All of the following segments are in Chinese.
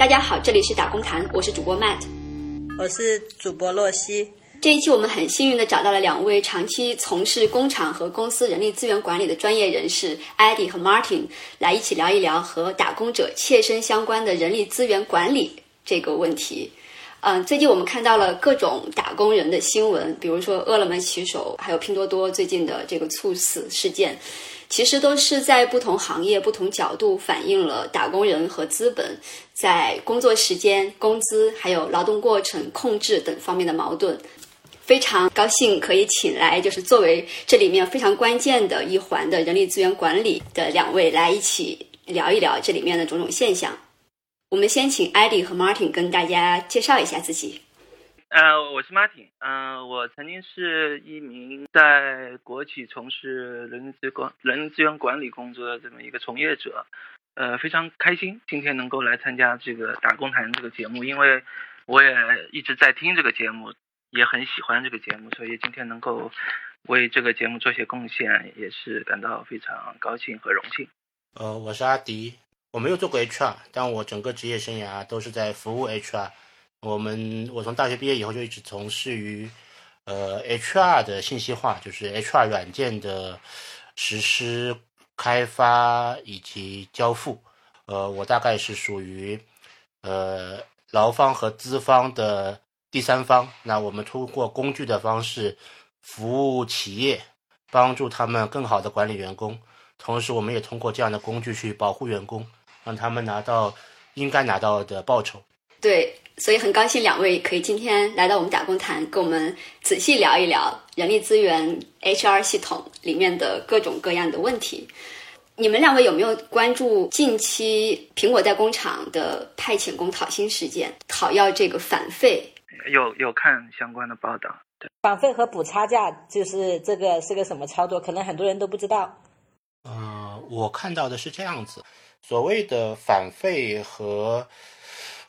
大家好，这里是打工谈，我是主播 Matt，我是主播洛西。这一期我们很幸运的找到了两位长期从事工厂和公司人力资源管理的专业人士 Eddie 和 Martin，来一起聊一聊和打工者切身相关的人力资源管理这个问题。嗯，最近我们看到了各种打工人的新闻，比如说饿了么骑手，还有拼多多最近的这个猝死事件。其实都是在不同行业、不同角度反映了打工人和资本在工作时间、工资、还有劳动过程控制等方面的矛盾。非常高兴可以请来，就是作为这里面非常关键的一环的人力资源管理的两位来一起聊一聊这里面的种种现象。我们先请 Eddie 和 Martin 跟大家介绍一下自己。呃，我是 Martin，嗯，我曾经是一名在国企从事人力资管人力资源管理工作的这么一个从业者，呃，非常开心今天能够来参加这个打工谈这个节目，因为我也一直在听这个节目，也很喜欢这个节目，所以今天能够为这个节目做些贡献，也是感到非常高兴和荣幸。呃，我是阿迪，我没有做过 HR，但我整个职业生涯都是在服务 HR。我们我从大学毕业以后就一直从事于，呃，HR 的信息化，就是 HR 软件的实施、开发以及交付。呃，我大概是属于呃劳方和资方的第三方。那我们通过工具的方式服务企业，帮助他们更好的管理员工。同时，我们也通过这样的工具去保护员工，让他们拿到应该拿到的报酬。对。所以很高兴两位可以今天来到我们打工谈，跟我们仔细聊一聊人力资源 HR 系统里面的各种各样的问题。你们两位有没有关注近期苹果在工厂的派遣工讨薪事件，讨要这个返费？有有看相关的报道。对，返费和补差价就是这个是个什么操作？可能很多人都不知道。嗯，我看到的是这样子，所谓的返费和。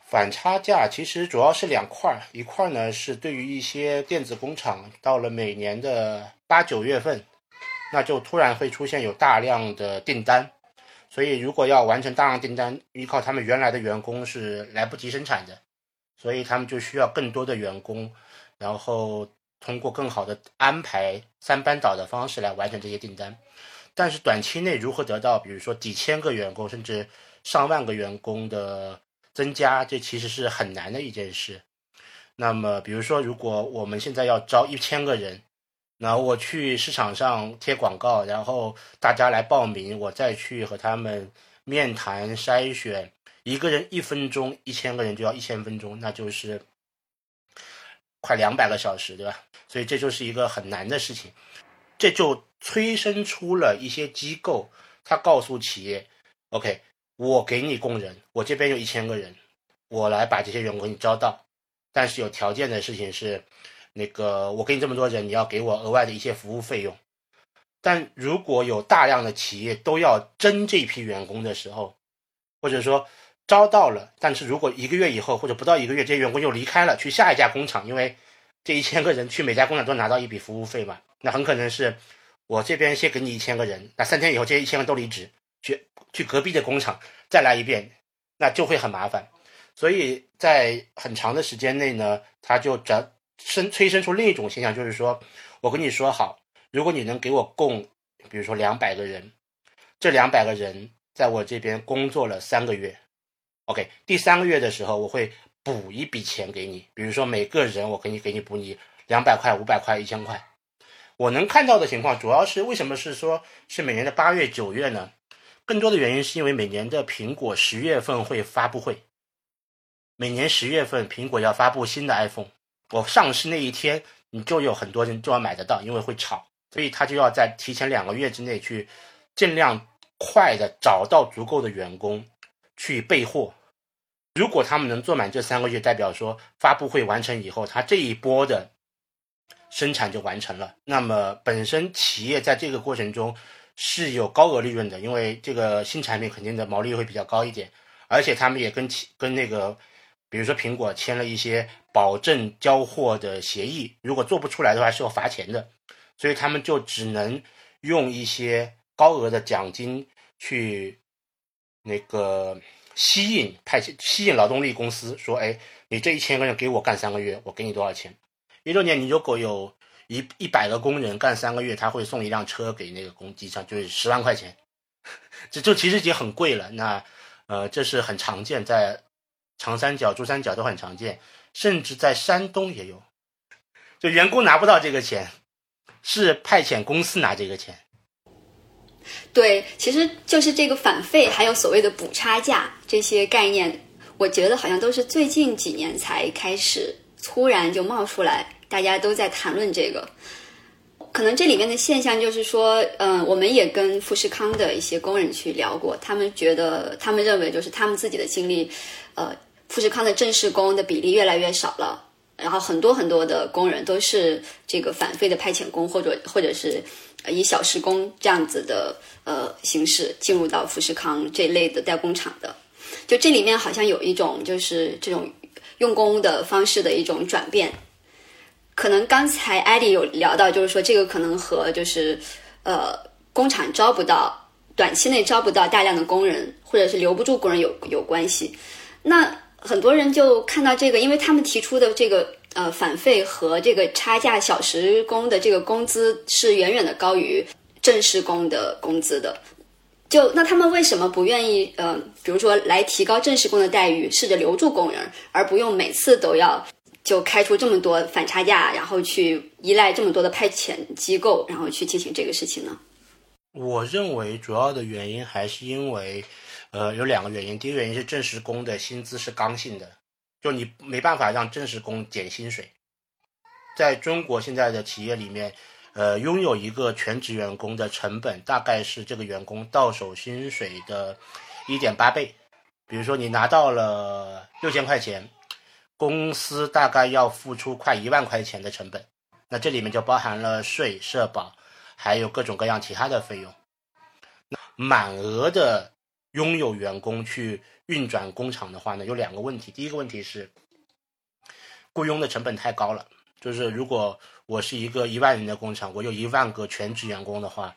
反差价其实主要是两块儿，一块儿呢是对于一些电子工厂，到了每年的八九月份，那就突然会出现有大量的订单，所以如果要完成大量订单，依靠他们原来的员工是来不及生产的，所以他们就需要更多的员工，然后通过更好的安排三班倒的方式来完成这些订单。但是短期内如何得到，比如说几千个员工甚至上万个员工的？增加这其实是很难的一件事。那么，比如说，如果我们现在要招一千个人，那我去市场上贴广告，然后大家来报名，我再去和他们面谈筛选，一个人一分钟，一千个人就要一千分钟，那就是快两百个小时，对吧？所以这就是一个很难的事情。这就催生出了一些机构，他告诉企业：“OK。”我给你工人，我这边有一千个人，我来把这些员工给你招到。但是有条件的事情是，那个我给你这么多人，你要给我额外的一些服务费用。但如果有大量的企业都要争这批员工的时候，或者说招到了，但是如果一个月以后或者不到一个月，这些员工又离开了，去下一家工厂，因为这一千个人去每家工厂都拿到一笔服务费嘛，那很可能是我这边先给你一千个人，那三天以后这一千个都离职。去去隔壁的工厂再来一遍，那就会很麻烦。所以在很长的时间内呢，他就转生催生出另一种现象，就是说我跟你说好，如果你能给我供，比如说两百个人，这两百个人在我这边工作了三个月，OK，第三个月的时候我会补一笔钱给你，比如说每个人我给你给你补你两百块、五百块、一千块。我能看到的情况主要是为什么是说是每年的八月、九月呢？更多的原因是因为每年的苹果十月份会发布会，每年十月份苹果要发布新的 iPhone，我上市那一天你就有很多人就要买得到，因为会炒，所以他就要在提前两个月之内去尽量快的找到足够的员工去备货。如果他们能做满这三个月，代表说发布会完成以后，他这一波的生产就完成了。那么本身企业在这个过程中。是有高额利润的，因为这个新产品肯定的毛利会比较高一点，而且他们也跟企跟那个，比如说苹果签了一些保证交货的协议，如果做不出来的话是要罚钱的，所以他们就只能用一些高额的奖金去那个吸引派遣吸引劳动力公司说，哎，你这一千个人给我干三个月，我给你多少钱？一六年你如果有一一百个工人干三个月，他会送一辆车给那个工机上，就是十万块钱。这就其实已经很贵了。那呃，这是很常见，在长三角、珠三角都很常见，甚至在山东也有。就员工拿不到这个钱，是派遣公司拿这个钱。对，其实就是这个返费，还有所谓的补差价这些概念，我觉得好像都是最近几年才开始突然就冒出来，大家都在谈论这个。可能这里面的现象就是说，嗯，我们也跟富士康的一些工人去聊过，他们觉得，他们认为就是他们自己的经历，呃，富士康的正式工的比例越来越少了，然后很多很多的工人都是这个反费的派遣工，或者或者是以小时工这样子的呃形式进入到富士康这类的代工厂的，就这里面好像有一种就是这种用工的方式的一种转变。可能刚才艾迪有聊到，就是说这个可能和就是呃工厂招不到短期内招不到大量的工人，或者是留不住工人有有关系。那很多人就看到这个，因为他们提出的这个呃返费和这个差价小时工的这个工资是远远的高于正式工的工资的。就那他们为什么不愿意呃，比如说来提高正式工的待遇，试着留住工人，而不用每次都要？就开出这么多反差价，然后去依赖这么多的派遣机构，然后去进行这个事情呢？我认为主要的原因还是因为，呃，有两个原因。第一个原因是正式工的薪资是刚性的，就你没办法让正式工减薪水。在中国现在的企业里面，呃，拥有一个全职员工的成本大概是这个员工到手薪水的一点八倍。比如说你拿到了六千块钱。公司大概要付出快一万块钱的成本，那这里面就包含了税、社保，还有各种各样其他的费用。那满额的拥有员工去运转工厂的话呢，有两个问题。第一个问题是雇佣的成本太高了，就是如果我是一个一万人的工厂，我有一万个全职员工的话，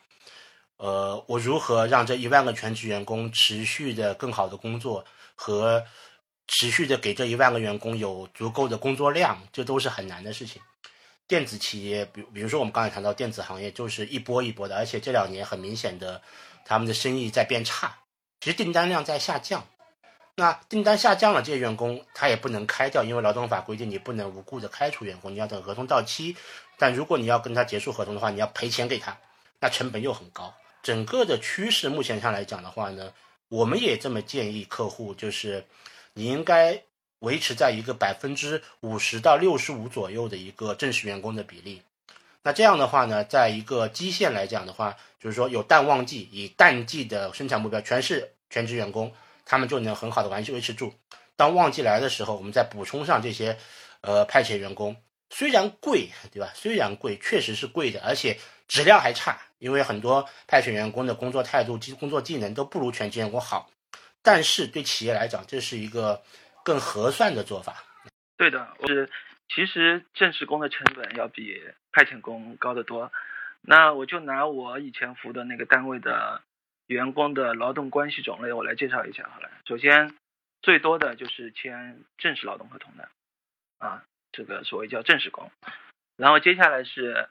呃，我如何让这一万个全职员工持续的更好的工作和？持续的给这一万个员工有足够的工作量，这都是很难的事情。电子企业，比比如说我们刚才谈到电子行业，就是一波一波的，而且这两年很明显的，他们的生意在变差，其实订单量在下降。那订单下降了，这些员工他也不能开掉，因为劳动法规定你不能无故的开除员工，你要等合同到期。但如果你要跟他结束合同的话，你要赔钱给他，那成本又很高。整个的趋势目前上来讲的话呢，我们也这么建议客户，就是。你应该维持在一个百分之五十到六十五左右的一个正式员工的比例。那这样的话呢，在一个基线来讲的话，就是说有淡旺季，以淡季的生产目标全是全职员工，他们就能很好的完维持住。当旺季来的时候，我们再补充上这些呃派遣员工，虽然贵，对吧？虽然贵，确实是贵的，而且质量还差，因为很多派遣员工的工作态度、及工作技能都不如全职员工好。但是对企业来讲，这是一个更合算的做法。对的，是其实正式工的成本要比派遣工高得多。那我就拿我以前服的那个单位的员工的劳动关系种类，我来介绍一下好了。首先，最多的就是签正式劳动合同的，啊，这个所谓叫正式工。然后接下来是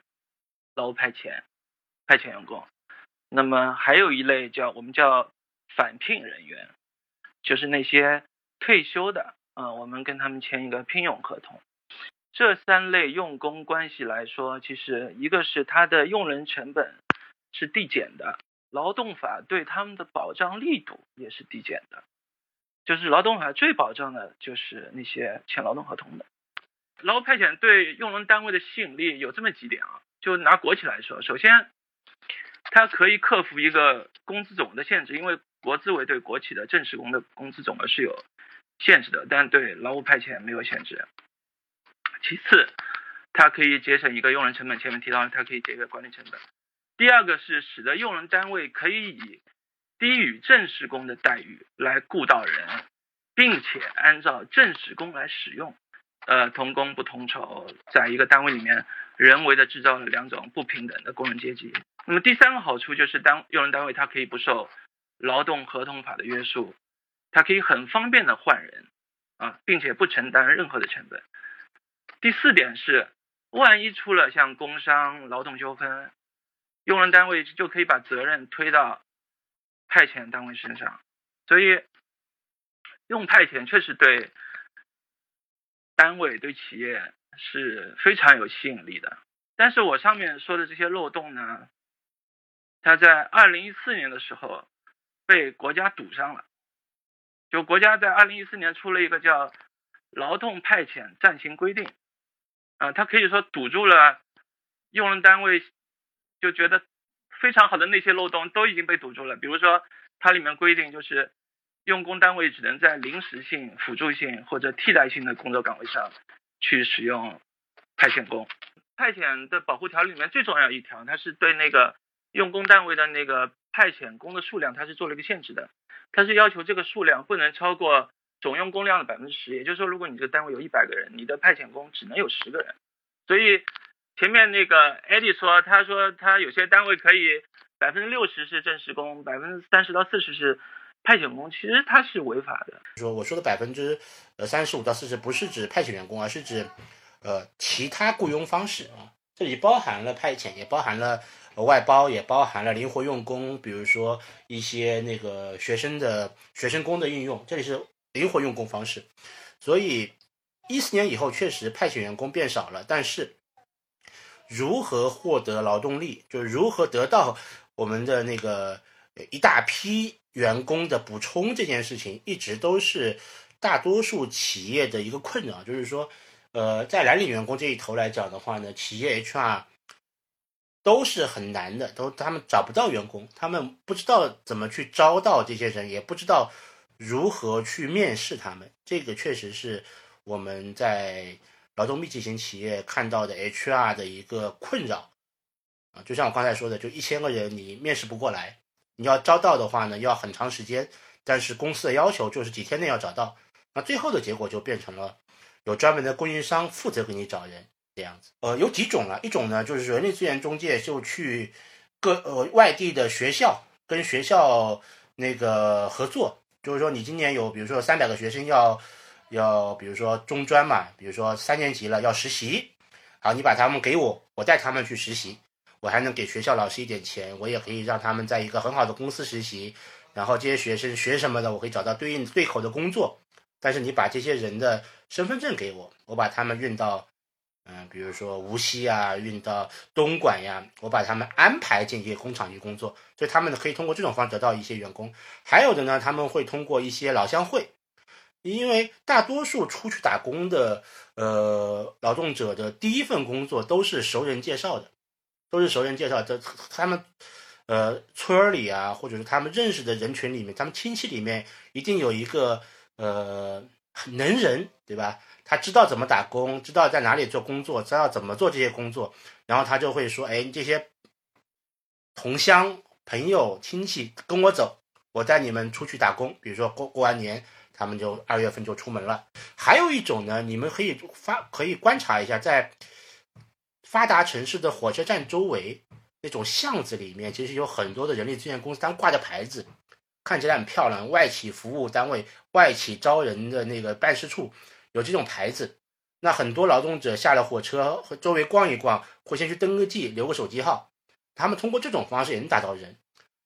劳务派遣，派遣员工。那么还有一类叫我们叫返聘人员。就是那些退休的，啊，我们跟他们签一个聘用合同。这三类用工关系来说，其实一个是它的用人成本是递减的，劳动法对他们的保障力度也是递减的。就是劳动法最保障的就是那些签劳动合同的。劳务派遣对用人单位的吸引力有这么几点啊，就拿国企来说，首先，它可以克服一个工资总额的限制，因为。国资委对国企的正式工的工资总额是有限制的，但对劳务派遣没有限制。其次，它可以节省一个用人成本，前面提到它可以节约管理成本。第二个是使得用人单位可以以低于正式工的待遇来雇到人，并且按照正式工来使用。呃，同工不同酬，在一个单位里面人为的制造了两种不平等的工人阶级。那么第三个好处就是单用人单位它可以不受劳动合同法的约束，它可以很方便的换人啊，并且不承担任何的成本。第四点是，万一出了像工伤、劳动纠纷，用人单位就可以把责任推到派遣单位身上，所以用派遣确实对单位、对企业是非常有吸引力的。但是我上面说的这些漏洞呢，它在二零一四年的时候被国家堵上了，就国家在二零一四年出了一个叫《劳动派遣暂行规定》。啊，他可以说堵住了用人单位就觉得非常好的那些漏洞都已经被堵住了。比如说，它里面规定就是用工单位只能在临时性、辅助性或者替代性的工作岗位上去使用派遣工。派遣的保护条例里面最重要一条，它是对那个用工单位的那个派遣工的数量，它是做了一个限制的。它是要求这个数量不能超过。总用工量的百分之十，也就是说，如果你这个单位有一百个人，你的派遣工只能有十个人。所以前面那个艾迪说，他说他有些单位可以百分之六十是正式工，百分之三十到四十是派遣工，其实他是违法的。说我说的百分之呃三十五到四十不是指派遣员工，而是指呃其他雇佣方式啊，这里包含了派遣，也包含了外包，也包含了灵活用工，比如说一些那个学生的学生工的运用，这里是。灵活用工方式，所以一四年以后确实派遣员工变少了，但是如何获得劳动力，就是如何得到我们的那个一大批员工的补充这件事情，一直都是大多数企业的一个困扰。就是说，呃，在蓝领员工这一头来讲的话呢，企业 HR 都是很难的，都他们找不到员工，他们不知道怎么去招到这些人，也不知道。如何去面试他们？这个确实是我们在劳动密集型企业看到的 HR 的一个困扰啊。就像我刚才说的，就一千个人你面试不过来，你要招到的话呢，要很长时间。但是公司的要求就是几天内要找到，那最后的结果就变成了有专门的供应商负责给你找人这样子。呃，有几种啊？一种呢就是人力资源中介就去各呃外地的学校跟学校那个合作。就是说，你今年有，比如说三百个学生要，要，比如说中专嘛，比如说三年级了要实习，好，你把他们给我，我带他们去实习，我还能给学校老师一点钱，我也可以让他们在一个很好的公司实习，然后这些学生学什么的，我可以找到对应对口的工作。但是你把这些人的身份证给我，我把他们运到。嗯，比如说无锡啊，运到东莞呀，我把他们安排进一些工厂去工作，所以他们可以通过这种方式得到一些员工。还有的呢，他们会通过一些老乡会，因为大多数出去打工的呃劳动者的第一份工作都是熟人介绍的，都是熟人介绍的。他们呃村里啊，或者是他们认识的人群里面，他们亲戚里面一定有一个呃能人，对吧？他知道怎么打工，知道在哪里做工作，知道怎么做这些工作，然后他就会说：“哎，这些同乡朋友亲戚跟我走，我带你们出去打工。比如说过过完年，他们就二月份就出门了。还有一种呢，你们可以发可以观察一下，在发达城市的火车站周围那种巷子里面，其实有很多的人力资源公司，他们挂着牌子，看起来很漂亮，外企服务单位、外企招人的那个办事处。”有这种牌子，那很多劳动者下了火车，会周围逛一逛，会先去登个记，留个手机号。他们通过这种方式也能打到人，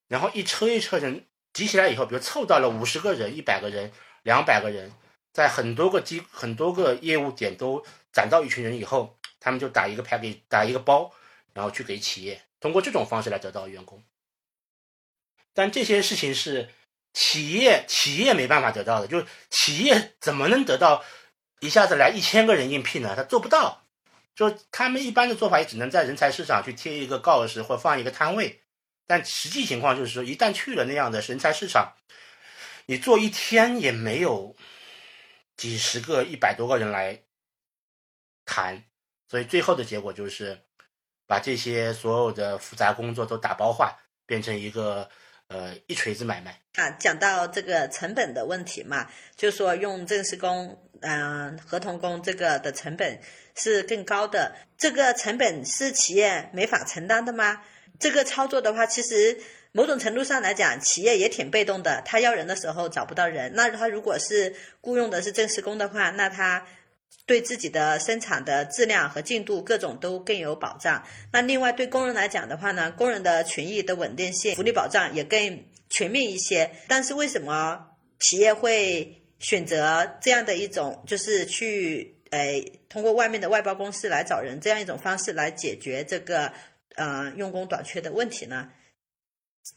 然后一车一车人集起来以后，比如凑到了五十个人、一百个人、两百个人，在很多个机、很多个业务点都攒到一群人以后，他们就打一个牌给打一个包，然后去给企业，通过这种方式来得到员工。但这些事情是企业企业没办法得到的，就是企业怎么能得到？一下子来一千个人应聘呢，他做不到。就他们一般的做法，也只能在人才市场去贴一个告示或放一个摊位。但实际情况就是说，一旦去了那样的人才市场，你做一天也没有几十个、一百多个人来谈。所以最后的结果就是，把这些所有的复杂工作都打包化，变成一个呃一锤子买卖。啊，讲到这个成本的问题嘛，就说用正式工。嗯，合同工这个的成本是更高的，这个成本是企业没法承担的吗？这个操作的话，其实某种程度上来讲，企业也挺被动的，他要人的时候找不到人。那他如果是雇佣的是正式工的话，那他对自己的生产的质量和进度各种都更有保障。那另外对工人来讲的话呢，工人的权益的稳定性、福利保障也更全面一些。但是为什么企业会选择这样的一种，就是去呃通过外面的外包公司来找人这样一种方式来解决这个呃用工短缺的问题呢？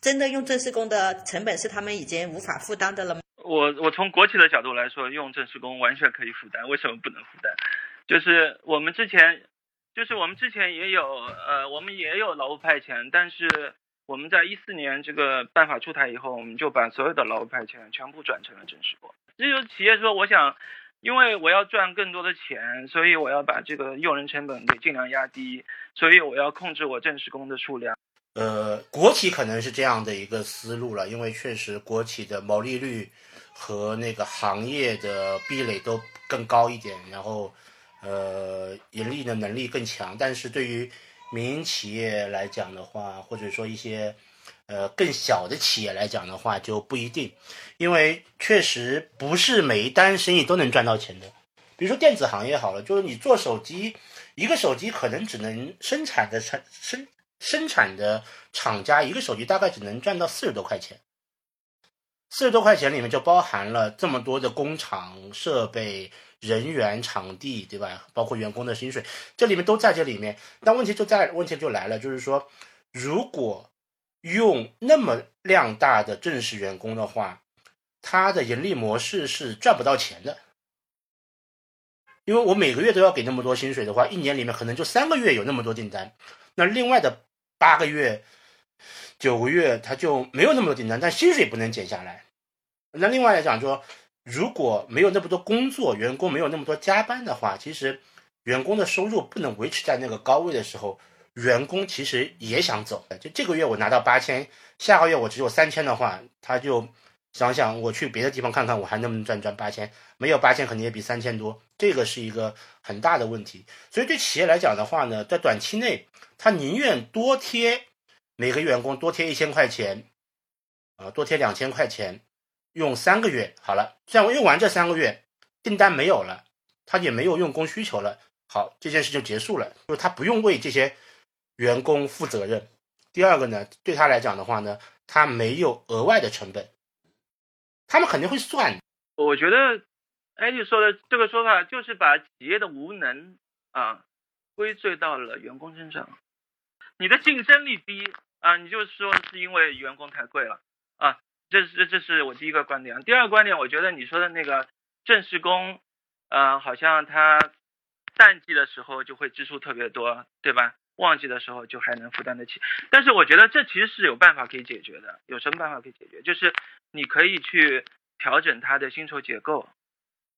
真的用正式工的成本是他们已经无法负担的了吗？我我从国企的角度来说，用正式工完全可以负担，为什么不能负担？就是我们之前，就是我们之前也有，呃，我们也有劳务派遣，但是我们在一四年这个办法出台以后，我们就把所有的劳务派遣全部转成了正式工。这就是企业说，我想，因为我要赚更多的钱，所以我要把这个用人成本给尽量压低，所以我要控制我正式工的数量。呃，国企可能是这样的一个思路了，因为确实国企的毛利率和那个行业的壁垒都更高一点，然后呃盈利的能力更强。但是对于民营企业来讲的话，或者说一些呃更小的企业来讲的话，就不一定，因为确实不是每一单生意都能赚到钱的。比如说电子行业好了，就是你做手机，一个手机可能只能生产的产生。生产的厂家一个手机大概只能赚到四十多块钱，四十多块钱里面就包含了这么多的工厂设备、人员、场地，对吧？包括员工的薪水，这里面都在这里面。但问题就在，问题就来了，就是说，如果用那么量大的正式员工的话，他的盈利模式是赚不到钱的，因为我每个月都要给那么多薪水的话，一年里面可能就三个月有那么多订单，那另外的。八个月、九个月，他就没有那么多订单，但薪水不能减下来。那另外来讲说，如果没有那么多工作，员工没有那么多加班的话，其实员工的收入不能维持在那个高位的时候，员工其实也想走。就这个月我拿到八千，下个月我只有三千的话，他就想想我去别的地方看看，我还能不能赚赚八千？没有八千，肯定也比三千多。这个是一个很大的问题。所以对企业来讲的话呢，在短期内。他宁愿多贴每个员工多贴一千块钱，啊，多贴两千块钱，用三个月好了。这样用完这三个月，订单没有了，他也没有用工需求了，好，这件事就结束了。就是他不用为这些员工负责任。第二个呢，对他来讲的话呢，他没有额外的成本，他们肯定会算。我觉得艾迪说的这个说法，就是把企业的无能啊归罪到了员工身上。你的竞争力低啊，你就说是因为员工太贵了啊，这是这是我第一个观点。第二个观点，我觉得你说的那个正式工，呃，好像他淡季的时候就会支出特别多，对吧？旺季的时候就还能负担得起。但是我觉得这其实是有办法可以解决的。有什么办法可以解决？就是你可以去调整他的薪酬结构，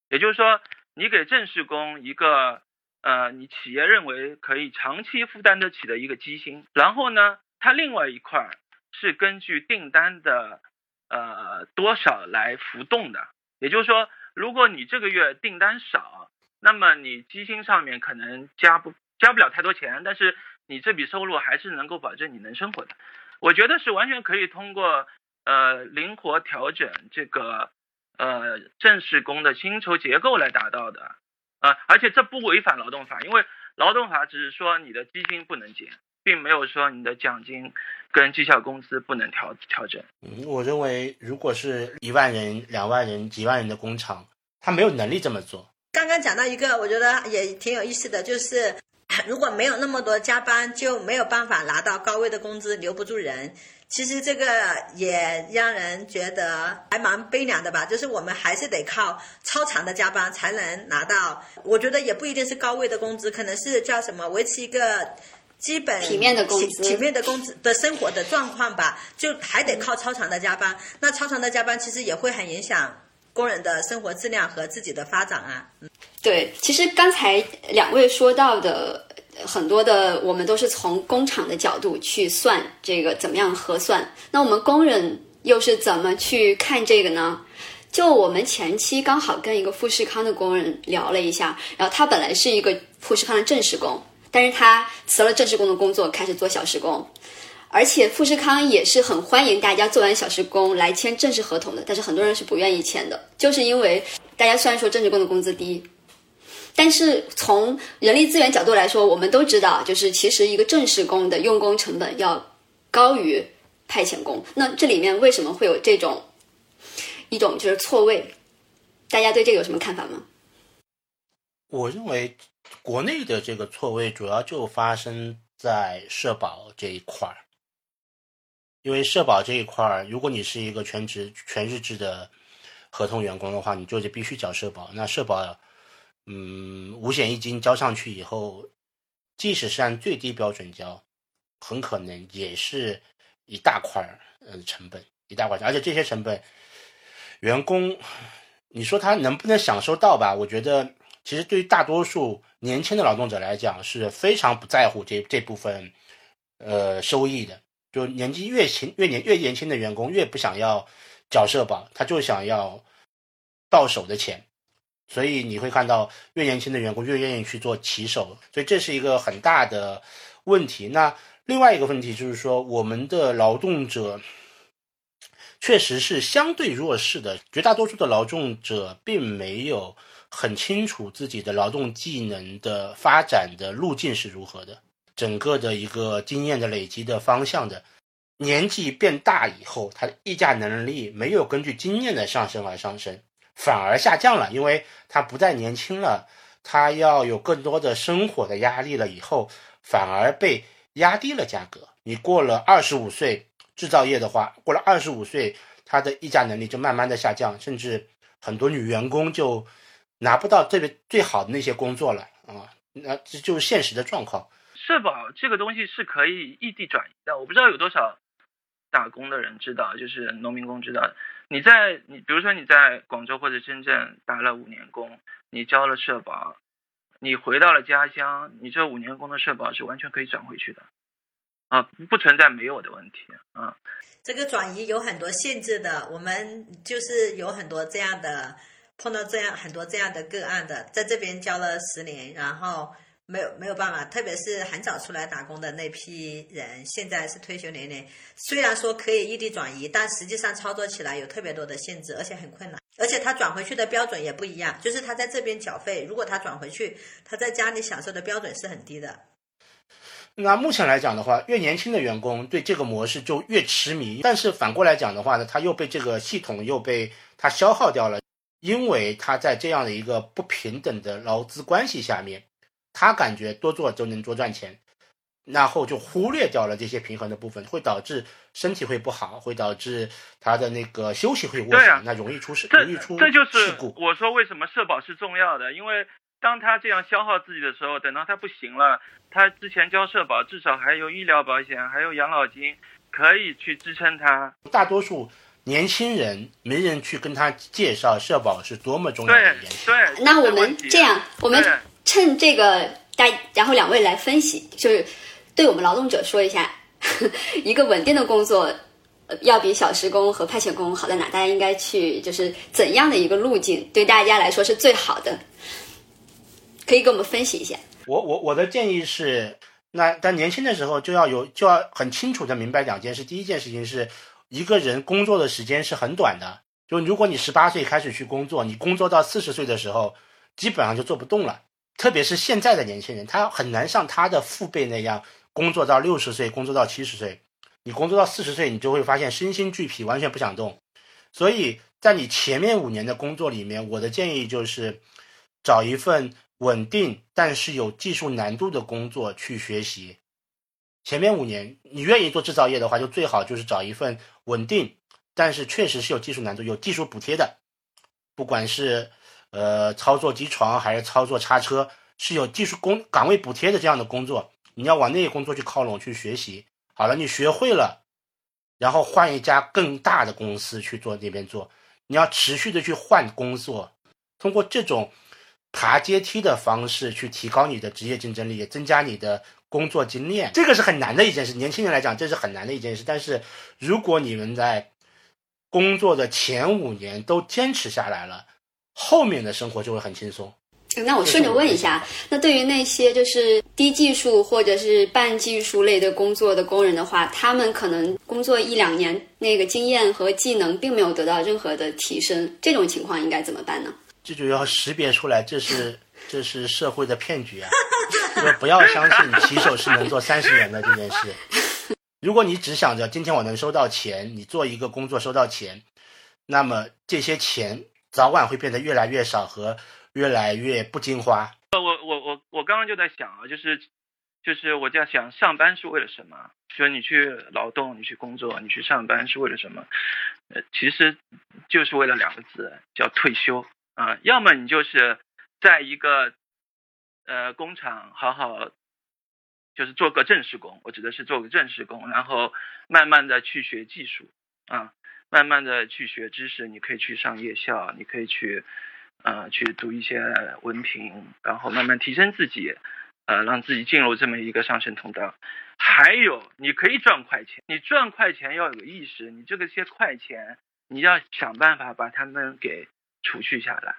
也就是说，你给正式工一个。呃，你企业认为可以长期负担得起的一个基薪，然后呢，它另外一块是根据订单的呃多少来浮动的。也就是说，如果你这个月订单少，那么你基薪上面可能加不加不了太多钱，但是你这笔收入还是能够保证你能生活的。我觉得是完全可以通过呃灵活调整这个呃正式工的薪酬结构来达到的。啊，而且这不违反劳动法，因为劳动法只是说你的基金不能减，并没有说你的奖金跟绩效工资不能调调整。嗯，我认为如果是一万人、两万人、几万人的工厂，他没有能力这么做。刚刚讲到一个，我觉得也挺有意思的，就是如果没有那么多加班，就没有办法拿到高位的工资，留不住人。其实这个也让人觉得还蛮悲凉的吧，就是我们还是得靠超长的加班才能拿到。我觉得也不一定是高位的工资，可能是叫什么维持一个基本体面的工资、体面的工资的生活的状况吧，就还得靠超长的加班。那超长的加班其实也会很影响工人的生活质量和自己的发展啊。嗯，对，其实刚才两位说到的。很多的我们都是从工厂的角度去算这个怎么样核算，那我们工人又是怎么去看这个呢？就我们前期刚好跟一个富士康的工人聊了一下，然后他本来是一个富士康的正式工，但是他辞了正式工的工作，开始做小时工，而且富士康也是很欢迎大家做完小时工来签正式合同的，但是很多人是不愿意签的，就是因为大家虽然说正式工的工资低，但是从人力资源角度来说，我们都知道，就是其实一个正式工的用工成本要高于派遣工。那这里面为什么会有这种一种就是错位？大家对这个有什么看法吗？我认为国内的这个错位主要就发生在社保这一块儿，因为社保这一块儿，如果你是一个全职全日制的合同员工的话，你就得必须缴社保。那社保，嗯，五险一金交上去以后，即使是按最低标准交，很可能也是一大块儿呃成本，一大块，而且这些成本，员工，你说他能不能享受到吧？我觉得。其实对于大多数年轻的劳动者来讲，是非常不在乎这这部分，呃，收益的。就年纪越轻、越年越年轻的员工，越不想要缴社保，他就想要到手的钱。所以你会看到，越年轻的员工越愿意去做骑手。所以这是一个很大的问题。那另外一个问题就是说，我们的劳动者确实是相对弱势的，绝大多数的劳动者并没有。很清楚自己的劳动技能的发展的路径是如何的，整个的一个经验的累积的方向的。年纪变大以后，他的议价能力没有根据经验的上升而上升，反而下降了，因为他不再年轻了，他要有更多的生活的压力了，以后反而被压低了价格。你过了二十五岁，制造业的话，过了二十五岁，他的议价能力就慢慢的下降，甚至很多女员工就。拿不到这个最好的那些工作了啊，那这就是现实的状况。社保这个东西是可以异地转移的，我不知道有多少打工的人知道，就是农民工知道。你在你比如说你在广州或者深圳打了五年工，你交了社保，你回到了家乡，你这五年工的社保是完全可以转回去的，啊，不存在没有的问题啊。这个转移有很多限制的，我们就是有很多这样的。碰到这样很多这样的个案的，在这边教了十年，然后没有没有办法，特别是很早出来打工的那批人，现在是退休年龄，虽然说可以异地转移，但实际上操作起来有特别多的限制，而且很困难，而且他转回去的标准也不一样，就是他在这边缴费，如果他转回去，他在家里享受的标准是很低的。那目前来讲的话，越年轻的员工对这个模式就越痴迷，但是反过来讲的话呢，他又被这个系统又被他消耗掉了。因为他在这样的一个不平等的劳资关系下面，他感觉多做就能多赚钱，然后就忽略掉了这些平衡的部分，会导致身体会不好，会导致他的那个休息会过少，那容易出事，容易出这就是我说为什么社保是重要的，因为当他这样消耗自己的时候，等到他不行了，他之前交社保至少还有医疗保险，还有养老金可以去支撑他。大多数。年轻人没人去跟他介绍社保是多么重要的一件事。对，那我们这样，我们趁这个大，然后两位来分析，就是对我们劳动者说一下，一个稳定的工作要比小时工和派遣工好在哪？大家应该去就是怎样的一个路径对大家来说是最好的？可以给我们分析一下。我我我的建议是，那在年轻的时候就要有就要很清楚的明白两件事。第一件事情是。一个人工作的时间是很短的，就如果你十八岁开始去工作，你工作到四十岁的时候，基本上就做不动了。特别是现在的年轻人，他很难像他的父辈那样工作到六十岁，工作到七十岁。你工作到四十岁，你就会发现身心俱疲，完全不想动。所以在你前面五年的工作里面，我的建议就是找一份稳定但是有技术难度的工作去学习。前面五年，你愿意做制造业的话，就最好就是找一份稳定，但是确实是有技术难度、有技术补贴的，不管是呃操作机床还是操作叉车，是有技术工岗位补贴的这样的工作，你要往那些工作去靠拢去学习。好了，你学会了，然后换一家更大的公司去做那边做，你要持续的去换工作，通过这种爬阶梯的方式去提高你的职业竞争力，增加你的。工作经验，这个是很难的一件事。年轻人来讲，这是很难的一件事。但是，如果你们在工作的前五年都坚持下来了，后面的生活就会很轻松。那我顺着问一下，那对于那些就是低技术或者是半技术类的工作的工人的话，他们可能工作一两年，那个经验和技能并没有得到任何的提升，这种情况应该怎么办呢？这就要识别出来，这是这是社会的骗局啊！就不要相信骑手是能做三十年的这件事。如果你只想着今天我能收到钱，你做一个工作收到钱，那么这些钱早晚会变得越来越少和。越来越不经花。呃，我我我我刚刚就在想啊，就是就是我在想，上班是为了什么？说你去劳动，你去工作，你去上班是为了什么？呃，其实就是为了两个字，叫退休啊。要么你就是在一个呃工厂好好，就是做个正式工，我指的是做个正式工，然后慢慢的去学技术啊，慢慢的去学知识。你可以去上夜校，你可以去。呃，去读一些文凭，然后慢慢提升自己，呃，让自己进入这么一个上升通道。还有，你可以赚快钱，你赚快钱要有个意识，你这个些快钱，你要想办法把它们给储蓄下来。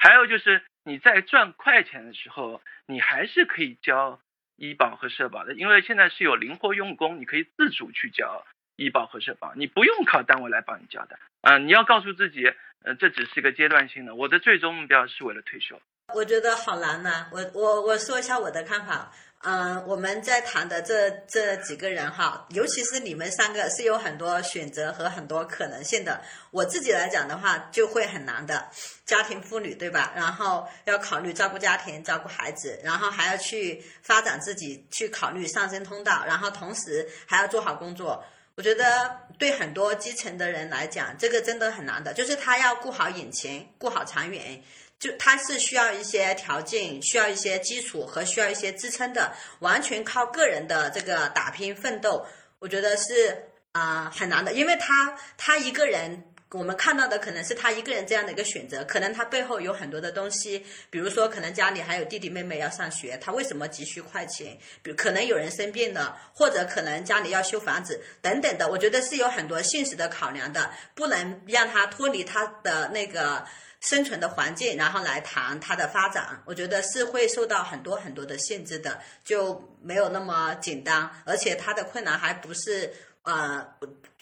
还有就是你在赚快钱的时候，你还是可以交医保和社保的，因为现在是有灵活用工，你可以自主去交医保和社保，你不用靠单位来帮你交的。啊，你要告诉自己。呃，这只是个阶段性的，我的最终目标是为了退休。我觉得好难呐，我我我说一下我的看法。嗯，我们在谈的这这几个人哈，尤其是你们三个是有很多选择和很多可能性的。我自己来讲的话，就会很难的。家庭妇女对吧？然后要考虑照顾家庭、照顾孩子，然后还要去发展自己，去考虑上升通道，然后同时还要做好工作。我觉得对很多基层的人来讲，这个真的很难的，就是他要顾好眼前，顾好长远，就他是需要一些条件，需要一些基础和需要一些支撑的，完全靠个人的这个打拼奋斗，我觉得是啊很难的，因为他他一个人。我们看到的可能是他一个人这样的一个选择，可能他背后有很多的东西，比如说可能家里还有弟弟妹妹要上学，他为什么急需快钱？比如可能有人生病了，或者可能家里要修房子等等的，我觉得是有很多现实的考量的，不能让他脱离他的那个生存的环境，然后来谈它的发展，我觉得是会受到很多很多的限制的，就没有那么简单，而且它的困难还不是呃。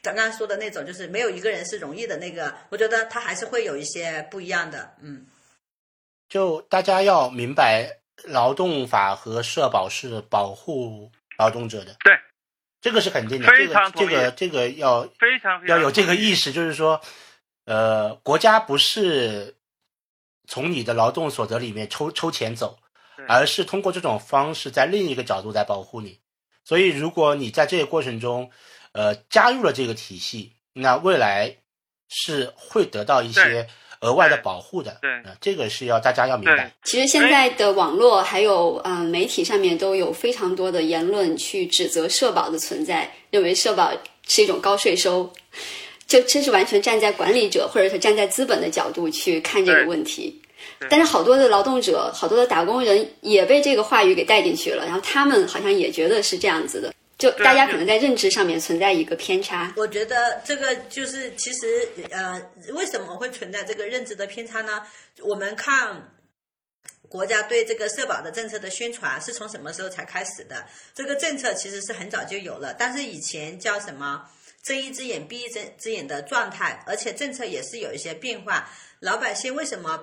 刚刚说的那种，就是没有一个人是容易的那个，我觉得他还是会有一些不一样的，嗯。就大家要明白，劳动法和社保是保护劳动者的，对，这个是肯定的，这个这个这个要非常要有这个意识，就是说，呃，国家不是从你的劳动所得里面抽抽钱走，而是通过这种方式在另一个角度来保护你，所以如果你在这个过程中。呃，加入了这个体系，那未来是会得到一些额外的保护的。对，这个是要大家要明白。其实现在的网络还有呃媒体上面都有非常多的言论去指责社保的存在，认为社保是一种高税收，这这是完全站在管理者或者是站在资本的角度去看这个问题。但是好多的劳动者、好多的打工人也被这个话语给带进去了，然后他们好像也觉得是这样子的。就大家可能在认知上面存在一个偏差。我觉得这个就是其实呃，为什么会存在这个认知的偏差呢？我们看国家对这个社保的政策的宣传是从什么时候才开始的？这个政策其实是很早就有了，但是以前叫什么睁一只眼闭一只只眼的状态，而且政策也是有一些变化。老百姓为什么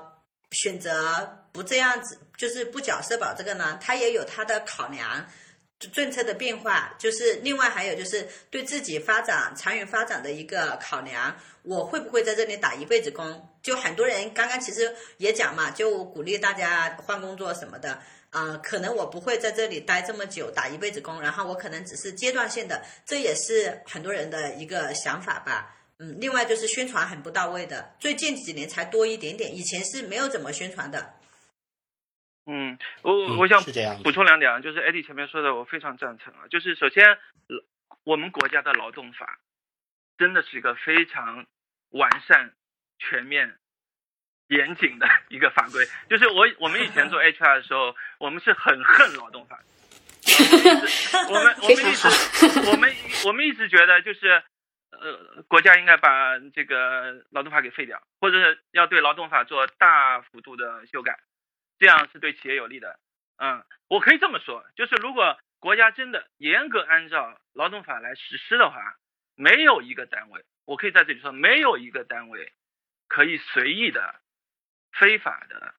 选择不这样子，就是不缴社保这个呢？他也有他的考量。政策的变化，就是另外还有就是对自己发展长远发展的一个考量。我会不会在这里打一辈子工？就很多人刚刚其实也讲嘛，就鼓励大家换工作什么的。啊，可能我不会在这里待这么久，打一辈子工，然后我可能只是阶段性的，这也是很多人的一个想法吧。嗯，另外就是宣传很不到位的，最近几年才多一点点，以前是没有怎么宣传的。嗯，我我想补充两点啊，就是艾迪前面说的，我非常赞成啊。就是首先，我们国家的劳动法真的是一个非常完善、全面、严谨的一个法规。就是我我们以前做 HR 的时候，我们是很恨劳动法。我们我们一直我们我们一直觉得就是呃，国家应该把这个劳动法给废掉，或者是要对劳动法做大幅度的修改。这样是对企业有利的。嗯，我可以这么说，就是如果国家真的严格按照劳动法来实施的话，没有一个单位，我可以在这里说，没有一个单位可以随意的、非法的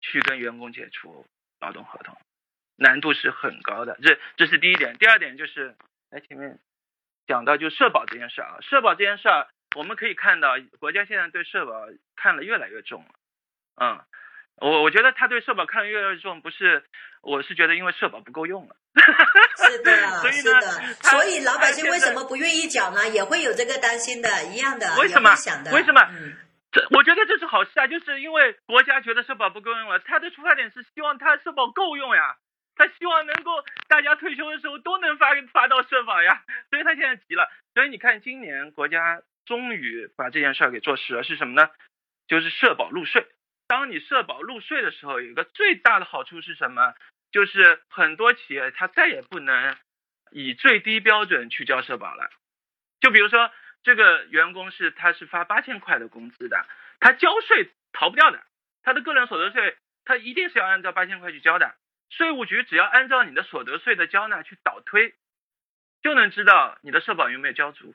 去跟员工解除劳动合同，难度是很高的。这这是第一点。第二点就是，哎前面讲到就社保这件事啊，社保这件事儿，我们可以看到国家现在对社保看得越来越重了，嗯。我我觉得他对社保看得越来越重，不是，我是觉得因为社保不够用了。是的，是的，所以老百姓为什么不愿意缴呢？也会有这个担心的，一样的，为什么想的？为什么？我觉得这是好事啊，就是因为国家觉得社保不够用了，他的出发点是希望他社保够用呀，他希望能够大家退休的时候都能发发到社保呀，所以他现在急了。所以你看，今年国家终于把这件事儿给做实了，是什么呢？就是社保入税。当你社保入税的时候，有一个最大的好处是什么？就是很多企业它再也不能以最低标准去交社保了。就比如说，这个员工是他是发八千块的工资的，他交税逃不掉的，他的个人所得税他一定是要按照八千块去交的。税务局只要按照你的所得税的交纳去倒推，就能知道你的社保有没有交足。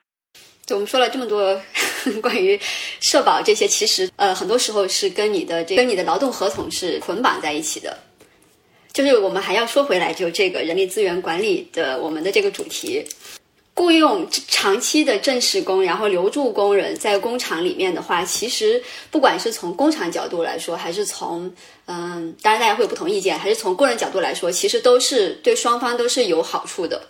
就我们说了这么多 关于社保这些，其实呃很多时候是跟你的这跟你的劳动合同是捆绑在一起的。就是我们还要说回来，就这个人力资源管理的我们的这个主题，雇佣长期的正式工，然后留住工人在工厂里面的话，其实不管是从工厂角度来说，还是从嗯，当然大家会有不同意见，还是从个人角度来说，其实都是对双方都是有好处的。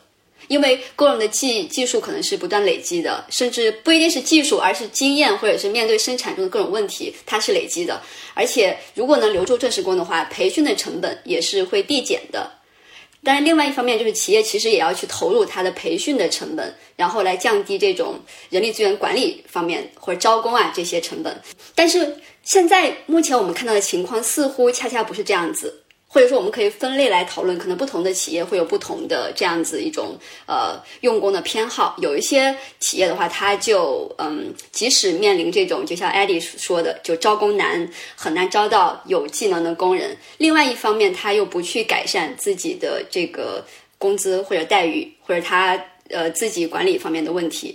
因为工人的技技术可能是不断累积的，甚至不一定是技术，而是经验，或者是面对生产中的各种问题，它是累积的。而且，如果能留住正式工的话，培训的成本也是会递减的。但是，另外一方面就是企业其实也要去投入它的培训的成本，然后来降低这种人力资源管理方面或者招工啊这些成本。但是现在目前我们看到的情况似乎恰恰不是这样子。或者说，我们可以分类来讨论，可能不同的企业会有不同的这样子一种呃用工的偏好。有一些企业的话，它就嗯，即使面临这种，就像艾迪说的，就招工难，很难招到有技能的工人。另外一方面，他又不去改善自己的这个工资或者待遇，或者他呃自己管理方面的问题，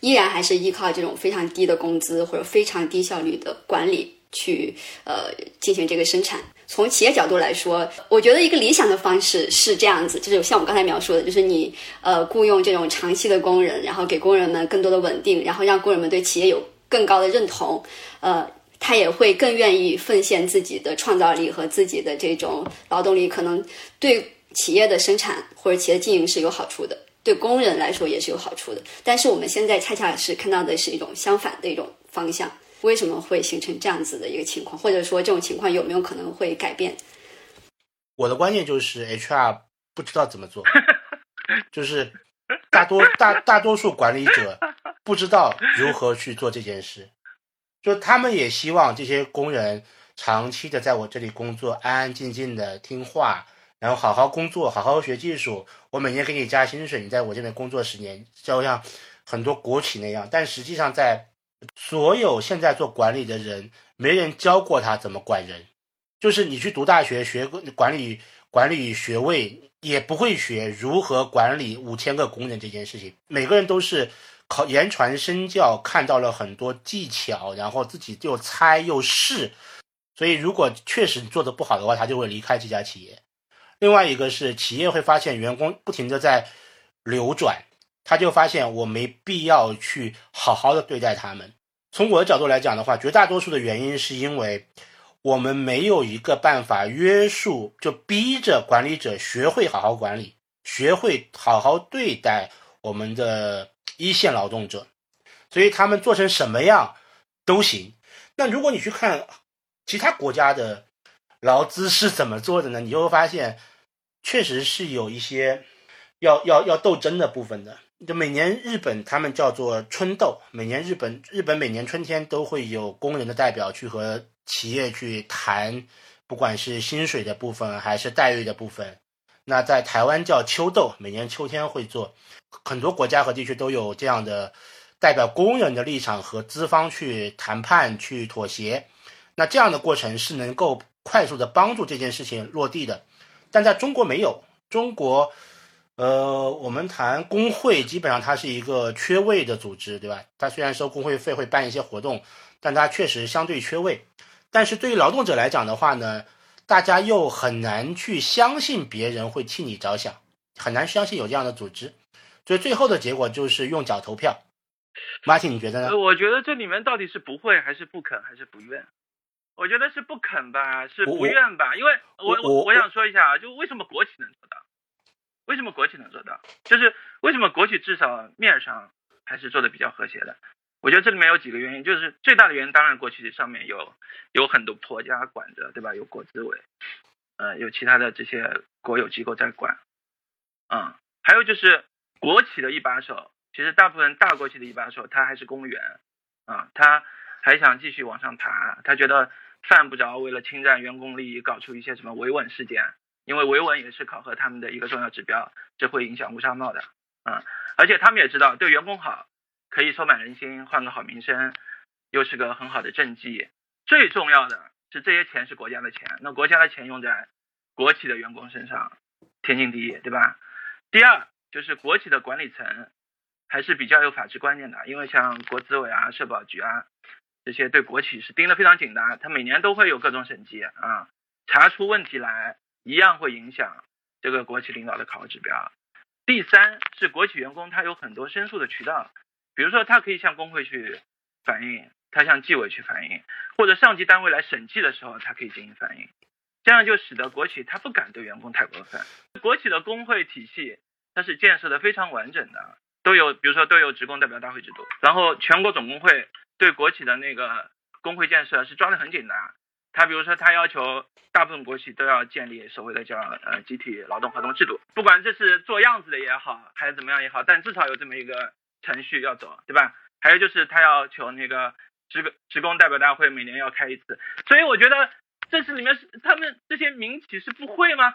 依然还是依靠这种非常低的工资或者非常低效率的管理去呃进行这个生产。从企业角度来说，我觉得一个理想的方式是这样子，就是像我刚才描述的，就是你呃雇佣这种长期的工人，然后给工人们更多的稳定，然后让工人们对企业有更高的认同，呃，他也会更愿意奉献自己的创造力和自己的这种劳动力，可能对企业的生产或者企业经营是有好处的，对工人来说也是有好处的。但是我们现在恰恰是看到的是一种相反的一种方向。为什么会形成这样子的一个情况，或者说这种情况有没有可能会改变？我的观念就是 HR 不知道怎么做，就是大多大大多数管理者不知道如何去做这件事，就他们也希望这些工人长期的在我这里工作，安安静静的听话，然后好好工作，好好学技术，我每年给你加薪水，你在我这边工作十年，就像很多国企那样，但实际上在。所有现在做管理的人，没人教过他怎么管人，就是你去读大学学管理管理学位，也不会学如何管理五千个工人这件事情。每个人都是考言传身教，看到了很多技巧，然后自己又猜又试。所以，如果确实做的不好的话，他就会离开这家企业。另外一个是企业会发现员工不停的在流转。他就发现我没必要去好好的对待他们。从我的角度来讲的话，绝大多数的原因是因为我们没有一个办法约束，就逼着管理者学会好好管理，学会好好对待我们的一线劳动者，所以他们做成什么样都行。那如果你去看其他国家的劳资是怎么做的呢？你就会发现，确实是有一些要要要斗争的部分的。就每年日本他们叫做春斗，每年日本日本每年春天都会有工人的代表去和企业去谈，不管是薪水的部分还是待遇的部分。那在台湾叫秋斗，每年秋天会做，很多国家和地区都有这样的代表工人的立场和资方去谈判去妥协。那这样的过程是能够快速的帮助这件事情落地的，但在中国没有。中国，呃，我们谈工会，基本上它是一个缺位的组织，对吧？它虽然收工会费，会办一些活动，但它确实相对缺位。但是对于劳动者来讲的话呢，大家又很难去相信别人会替你着想，很难相信有这样的组织，所以最后的结果就是用脚投票。马婷，你觉得呢？我觉得这里面到底是不会还是不肯还是不愿？我觉得是不肯吧，是不愿吧？因为我我我想说一下啊，就为什么国企能做到？就是为什么国企至少面上还是做的比较和谐的？我觉得这里面有几个原因，就是最大的原因当然国企上面有有很多婆家管着，对吧？有国资委，呃，有其他的这些国有机构在管，嗯，还有就是国企的一把手，其实大部分大国企的一把手他还是公务员，啊，他还想继续往上爬，他觉得。犯不着为了侵占员工利益搞出一些什么维稳事件，因为维稳也是考核他们的一个重要指标，这会影响乌纱帽的，嗯，而且他们也知道对员工好，可以收买人心，换个好名声，又是个很好的政绩。最重要的是这些钱是国家的钱，那国家的钱用在国企的员工身上，天经地义，对吧？第二就是国企的管理层还是比较有法治观念的，因为像国资委啊、社保局啊。这些对国企是盯得非常紧的，他每年都会有各种审计啊，查出问题来一样会影响这个国企领导的考核指标。第三是国企员工他有很多申诉的渠道，比如说他可以向工会去反映，他向纪委去反映，或者上级单位来审计的时候他可以进行反映，这样就使得国企他不敢对员工太过分。国企的工会体系它是建设的非常完整的，都有比如说都有职工代表大会制度，然后全国总工会。对国企的那个工会建设是抓得很紧的，他比如说他要求大部分国企都要建立所谓的叫呃集体劳动合同制度，不管这是做样子的也好，还是怎么样也好，但至少有这么一个程序要走，对吧？还有就是他要求那个职职工代表大会每年要开一次，所以我觉得这是里面是他们这些民企是不会吗？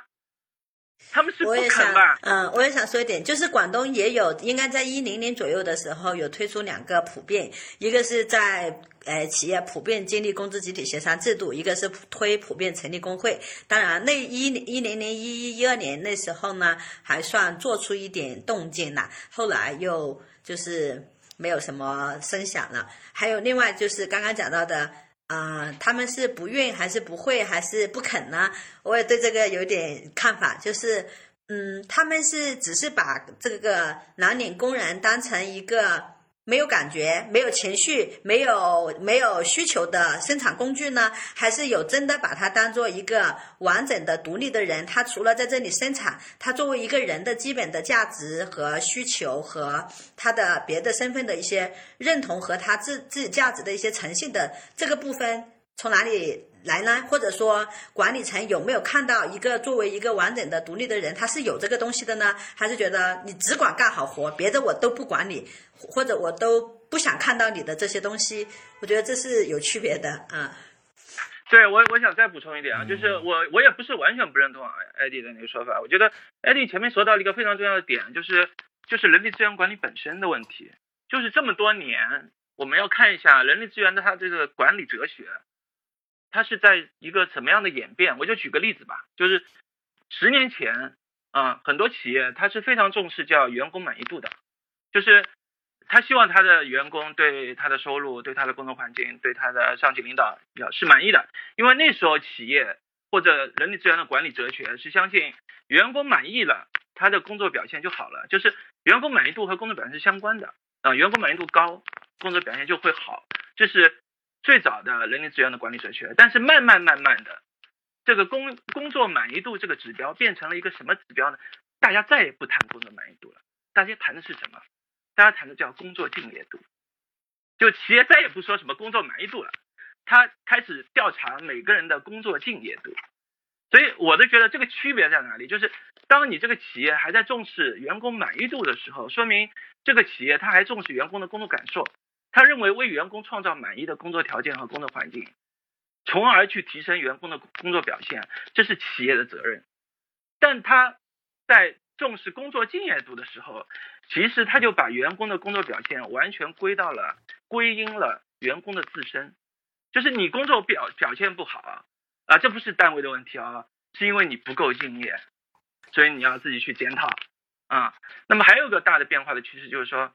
他们是不肯吧？嗯，我也想说一点，就是广东也有，应该在一零年左右的时候有推出两个普遍，一个是在呃企业普遍建立工资集体协商制度，一个是推普遍成立工会。当然，那一一零年、一一一二年那时候呢，还算做出一点动静了，后来又就是没有什么声响了。还有另外就是刚刚讲到的。啊，他们是不愿还是不会还是不肯呢？我也对这个有点看法，就是，嗯，他们是只是把这个蓝领工人当成一个。没有感觉，没有情绪，没有没有需求的生产工具呢？还是有真的把它当做一个完整的独立的人？他除了在这里生产，他作为一个人的基本的价值和需求和他的别的身份的一些认同和他自自己价值的一些诚信的这个部分，从哪里？来呢？或者说管理层有没有看到一个作为一个完整的独立的人，他是有这个东西的呢？还是觉得你只管干好活，别的我都不管你，或者我都不想看到你的这些东西？我觉得这是有区别的啊。对我，我想再补充一点啊，就是我我也不是完全不认同艾迪的那个说法。我觉得艾迪前面说到了一个非常重要的点，就是就是人力资源管理本身的问题，就是这么多年我们要看一下人力资源的它这个管理哲学。它是在一个什么样的演变？我就举个例子吧，就是十年前啊，很多企业它是非常重视叫员工满意度的，就是他希望他的员工对他的收入、对他的工作环境、对他的上级领导表示满意的，因为那时候企业或者人力资源的管理哲学是相信员工满意了，他的工作表现就好了，就是员工满意度和工作表现是相关的啊，员工满意度高，工作表现就会好，这是。最早的人力资源的管理哲学，但是慢慢慢慢的，这个工工作满意度这个指标变成了一个什么指标呢？大家再也不谈工作满意度了，大家谈的是什么？大家谈的叫工作敬业度。就企业再也不说什么工作满意度了，他开始调查每个人的工作敬业度。所以我都觉得这个区别在哪里？就是当你这个企业还在重视员工满意度的时候，说明这个企业他还重视员工的工作感受。他认为为员工创造满意的工作条件和工作环境，从而去提升员工的工作表现，这是企业的责任。但他在重视工作敬业度的时候，其实他就把员工的工作表现完全归到了归因了员工的自身，就是你工作表表现不好，啊，这不是单位的问题啊，是因为你不够敬业，所以你要自己去检讨啊。那么还有个大的变化的趋势就是说，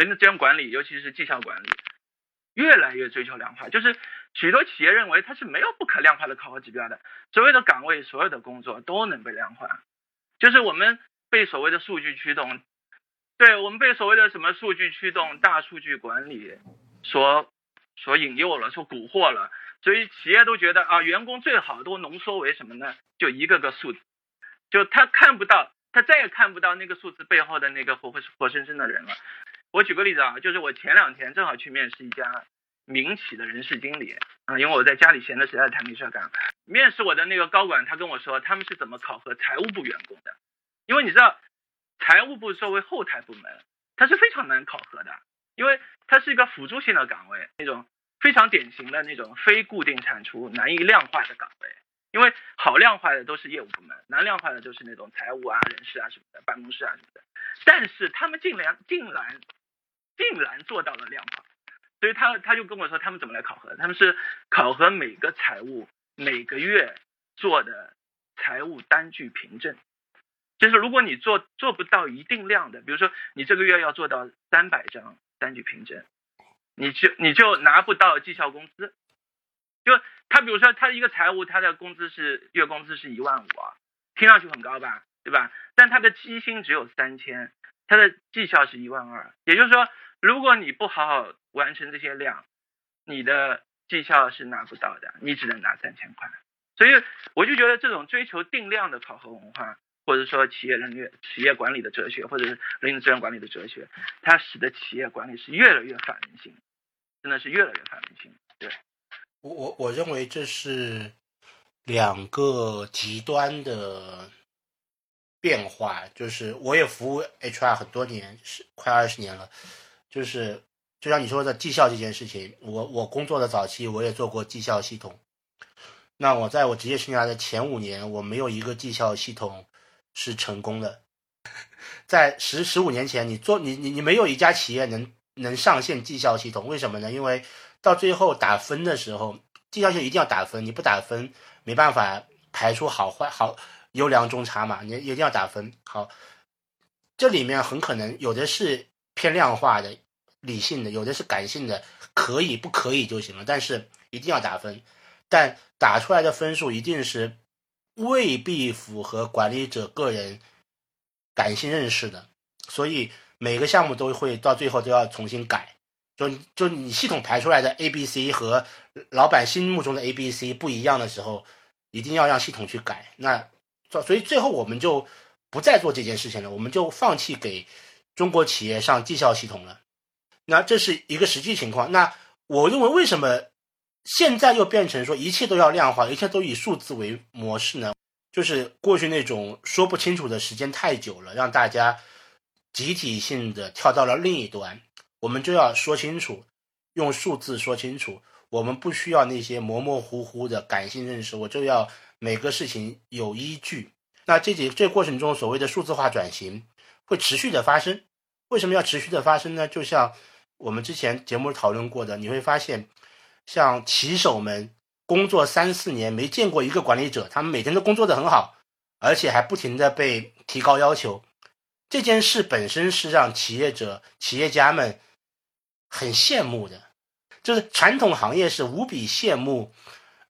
人的资源管理，尤其是绩效管理，越来越追求量化。就是许多企业认为它是没有不可量化的考核指标的，所有的岗位、所有的工作都能被量化。就是我们被所谓的数据驱动，对我们被所谓的什么数据驱动、大数据管理所所引诱了、所蛊惑了。所以企业都觉得啊，员工最好都浓缩为什么呢？就一个个数字，就他看不到，他再也看不到那个数字背后的那个活活活生生的人了。我举个例子啊，就是我前两天正好去面试一家民企的人事经理啊，因为我在家里闲的实在太没事干。面试我的那个高管他跟我说，他们是怎么考核财务部员工的？因为你知道，财务部作为后台部门，它是非常难考核的，因为它是一个辅助性的岗位，那种。非常典型的那种非固定产出、难以量化的岗位，因为好量化的都是业务部门，难量化的就是那种财务啊、人事啊什么的、办公室啊什么的。但是他们竟然竟然竟然做到了量化，所以他他就跟我说，他们怎么来考核？他们是考核每个财务每个月做的财务单据凭证，就是如果你做做不到一定量的，比如说你这个月要做到三百张单据凭证。你就你就拿不到绩效工资，就他比如说他一个财务，他的工资是月工资是一万五啊，听上去很高吧，对吧？但他的基薪只有三千，他的绩效是一万二，也就是说，如果你不好好完成这些量，你的绩效是拿不到的，你只能拿三千块。所以我就觉得这种追求定量的考核文化，或者说企业人力、企业管理的哲学，或者是人力资源管理的哲学，它使得企业管理是越来越反人性。真的是越来越反人性。对，我我我认为这是两个极端的变化。就是我也服务 HR 很多年，是快二十年了。就是就像你说的绩效这件事情，我我工作的早期我也做过绩效系统。那我在我职业生涯的前五年，我没有一个绩效系统是成功的。在十十五年前，你做你你你没有一家企业能。能上线绩效系统，为什么呢？因为到最后打分的时候，绩效系统一定要打分，你不打分没办法排出好坏好优良中差嘛，你一定要打分。好，这里面很可能有的是偏量化的、理性的，有的是感性的，可以不可以就行了，但是一定要打分，但打出来的分数一定是未必符合管理者个人感性认识的，所以。每个项目都会到最后都要重新改，就就你系统排出来的 A、B、C 和老板心目中的 A、B、C 不一样的时候，一定要让系统去改。那所以最后我们就不再做这件事情了，我们就放弃给中国企业上绩效系统了。那这是一个实际情况。那我认为为什么现在又变成说一切都要量化，一切都以数字为模式呢？就是过去那种说不清楚的时间太久了，让大家。集体性的跳到了另一端，我们就要说清楚，用数字说清楚。我们不需要那些模模糊糊的感性认识，我就要每个事情有依据。那这几这过程中，所谓的数字化转型会持续的发生。为什么要持续的发生呢？就像我们之前节目讨论过的，你会发现，像骑手们工作三四年没见过一个管理者，他们每天都工作的很好，而且还不停的被提高要求。这件事本身是让企业者、企业家们很羡慕的，就是传统行业是无比羡慕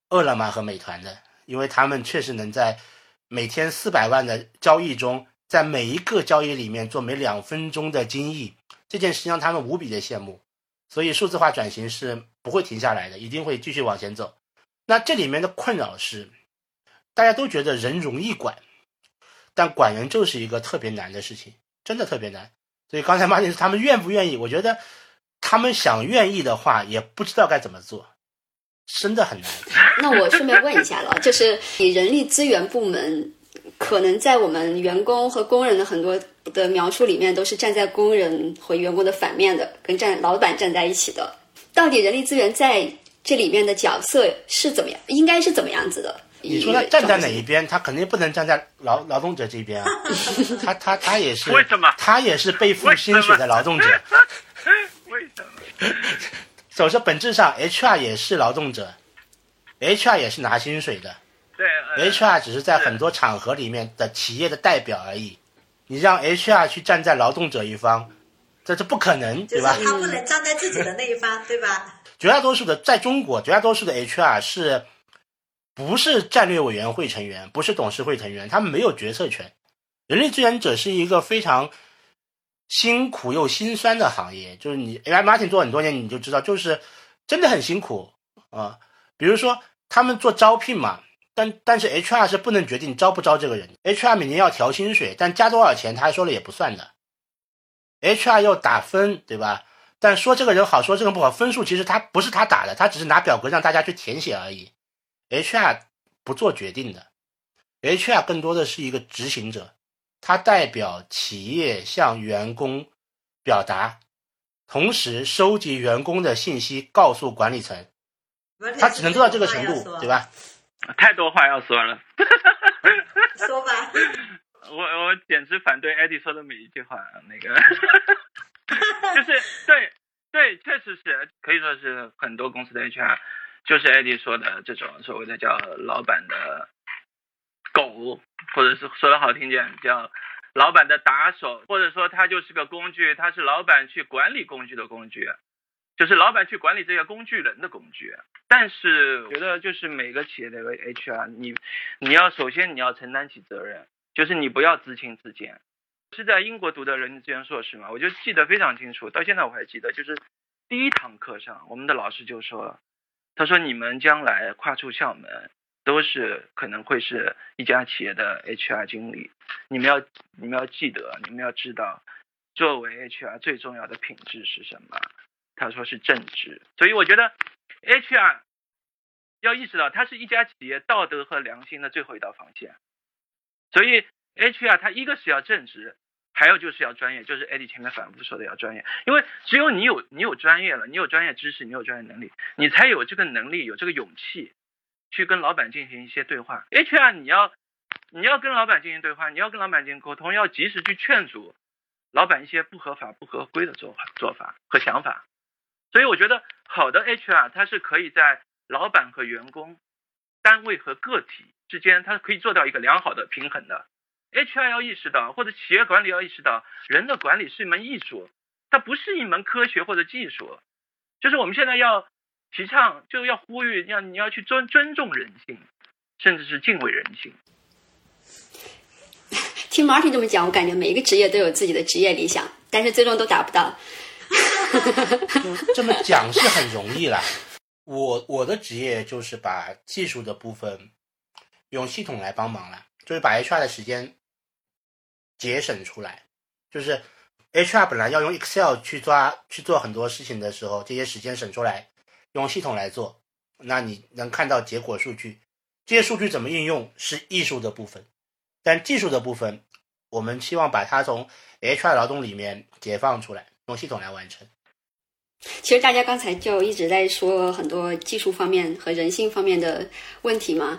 饿了么和美团的，因为他们确实能在每天四百万的交易中，在每一个交易里面做每两分钟的精益，这件事让他们无比的羡慕。所以数字化转型是不会停下来的，一定会继续往前走。那这里面的困扰是，大家都觉得人容易管。但管人就是一个特别难的事情，真的特别难。所以刚才马丁他们愿不愿意？我觉得他们想愿意的话，也不知道该怎么做，真的很难。那我顺便问一下了，就是你人力资源部门可能在我们员工和工人的很多的描述里面，都是站在工人和员工的反面的，跟站老板站在一起的。到底人力资源在这里面的角色是怎么样？应该是怎么样子的？你说他站在哪一边？他肯定不能站在劳劳动者这边啊！他他他也是为什么？他也是背负薪水的劳动者。为什么？首先，本质上，HR 也是劳动者，HR 也是拿薪水的对呃，HR 只是在很多场合里面的企业的代表而已。你让 HR 去站在劳动者一方，这是不可能，就是对吧？他不能站在自己的那一方，对吧？绝大多数的在中国，绝大多数的 HR 是不是战略委员会成员，不是董事会成员，他们没有决策权。人力资源者是一个非常辛苦又心酸的行业，就是你哎 Martin 做很多年，你就知道，就是真的很辛苦啊、比如说他们做招聘嘛，但但是 HR 是不能决定招不招这个人，HR 每年要调薪水，但加多少钱他说了也不算的，HR 要打分，对吧？但说这个人好，说这个人不好，分数其实他不是他打的，他只是拿表格让大家去填写而已。HR 不做决定的，HR 更多的是一个执行者，他代表企业向员工表达，同时收集员工的信息，告诉管理层，他只能做到这个程度，对？吧？太多话要说了，说吧，我我简直反对艾迪说的每一句话，那个 就是对对，确实是可以说是很多公司的 HR 就是艾迪说的这种所谓的叫老板的狗，或者是说的好听点叫老板的打手，或者说他就是个工具，他是老板去管理工具的工具，就是老板去管理这些工具人的工具。但是我觉得就是每个企业的 HR，你你要首先你要承担起责任，就是你不要自轻自贱。是在英国读的人力资源硕士嘛，我就记得非常清楚，到现在我还记得，就是第一堂课上，我们的老师就说，他说你们将来跨出校门，都是可能会是一家企业的 HR 经理，你们要你们要记得，你们要知道，作为 HR 最重要的品质是什么？他说是正直，所以我觉得 HR 要意识到，它是一家企业道德和良心的最后一道防线。所以 HR 它一个是要正直，还有就是要专业，就是 Eddie 前面反复说的要专业，因为只有你有你有专业了，你有专业知识，你有专业能力，你才有这个能力，有这个勇气去跟老板进行一些对话。HR 你要你要跟老板进行对话，你要跟老板进行沟通，要及时去劝阻老板一些不合法、不合规的做法做法和想法。所以我觉得好的 HR 它是可以在老板和员工、单位和个体之间，它可以做到一个良好的平衡的。HR 要意识到，或者企业管理要意识到，人的管理是一门艺术，它不是一门科学或者技术。就是我们现在要提倡，就要呼吁，要你要去尊尊重人性，甚至是敬畏人性。听 Martin 这么讲，我感觉每一个职业都有自己的职业理想，但是最终都达不到。就 这么讲是很容易啦。我我的职业就是把技术的部分用系统来帮忙了，就是把 HR 的时间节省出来。就是 HR 本来要用 Excel 去抓去做很多事情的时候，这些时间省出来，用系统来做，那你能看到结果数据。这些数据怎么应用是艺术的部分，但技术的部分，我们希望把它从 HR 劳动里面解放出来，用系统来完成。其实大家刚才就一直在说很多技术方面和人性方面的问题嘛，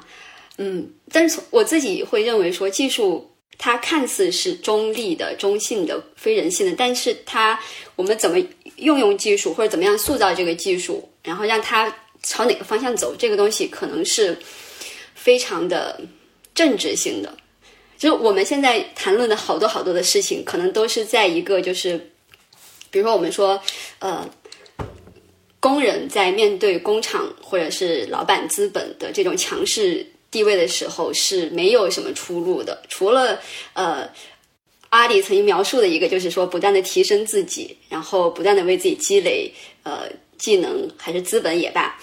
嗯，但是我自己会认为说技术它看似是中立的、中性的、非人性的，但是它我们怎么运用技术或者怎么样塑造这个技术，然后让它朝哪个方向走，这个东西可能是非常的政治性的。就是我们现在谈论的好多好多的事情，可能都是在一个就是，比如说我们说，呃。工人在面对工厂或者是老板资本的这种强势地位的时候，是没有什么出路的。除了呃，阿里曾经描述的一个，就是说不断的提升自己，然后不断的为自己积累呃技能还是资本也罢，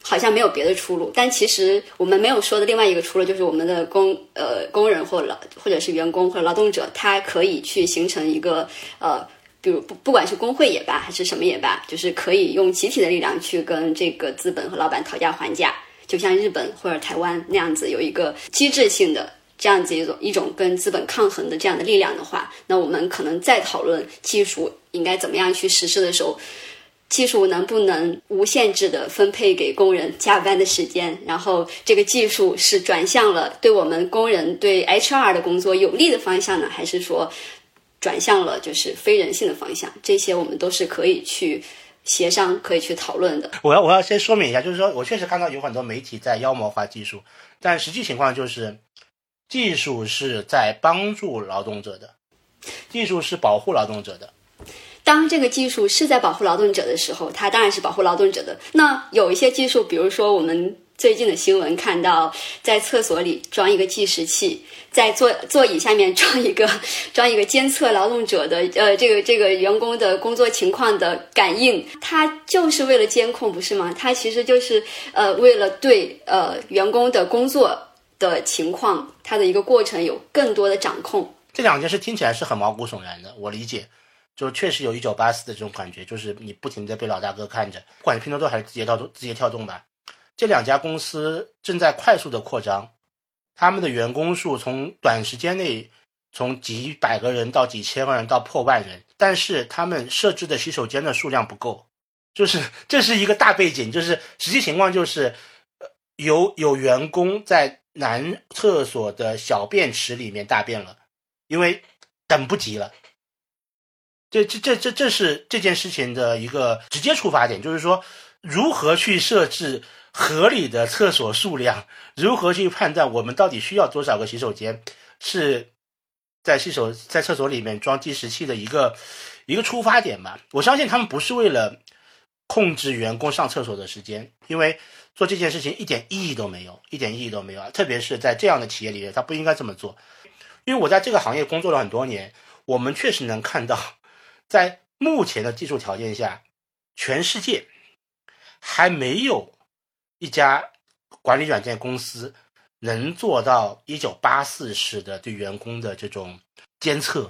好像没有别的出路。但其实我们没有说的另外一个出路，就是我们的工呃工人或劳或者是员工或者劳动者，他可以去形成一个呃。比如不不管是工会也罢，还是什么也罢，就是可以用集体的力量去跟这个资本和老板讨价还价，就像日本或者台湾那样子，有一个机制性的这样子一种一种跟资本抗衡的这样的力量的话，那我们可能在讨论技术应该怎么样去实施的时候，技术能不能无限制的分配给工人加班的时间，然后这个技术是转向了对我们工人对 HR 的工作有利的方向呢，还是说？转向了就是非人性的方向，这些我们都是可以去协商可以去讨论的。我要我要先说明一下，就是说我确实看到有很多媒体在妖魔化技术，但实际情况就是，技术是在帮助劳动者的，技术是保护劳动者的。当这个技术是在保护劳动者的时候，它当然是保护劳动者的。那有一些技术，比如说我们最近的新闻看到，在厕所里装一个计时器，在座座椅下面装一个 装一个监测劳动者的呃这个这个员工的工作情况的感应，它就是为了监控，不是吗？它其实就是呃为了对呃员工的工作的情况，它的一个过程有更多的掌控。这两件事听起来是很毛骨悚然的，我理解，就确实有一九八四的这种感觉，就是你不停的被老大哥看着，不管是拼多多还是字节跳动、字节跳动吧，这两家公司正在快速的扩张，他们的员工数从短时间内从几百个人到几千个人到破万人，但是他们设置的洗手间的数量不够，就是这是一个大背景，就是实际情况就是，呃，有有员工在男厕所的小便池里面大便了。因为等不及了，这这这这这是这件事情的一个直接出发点，就是说如何去设置合理的厕所数量，如何去判断我们到底需要多少个洗手间，是在洗手在厕所里面装计时器的一个一个出发点吧。我相信他们不是为了控制员工上厕所的时间，因为做这件事情一点意义都没有，一点意义都没有啊！特别是在这样的企业里面，他不应该这么做。因为我在这个行业工作了很多年，我们确实能看到，在目前的技术条件下，全世界还没有一家管理软件公司能做到一九八四式的对员工的这种监测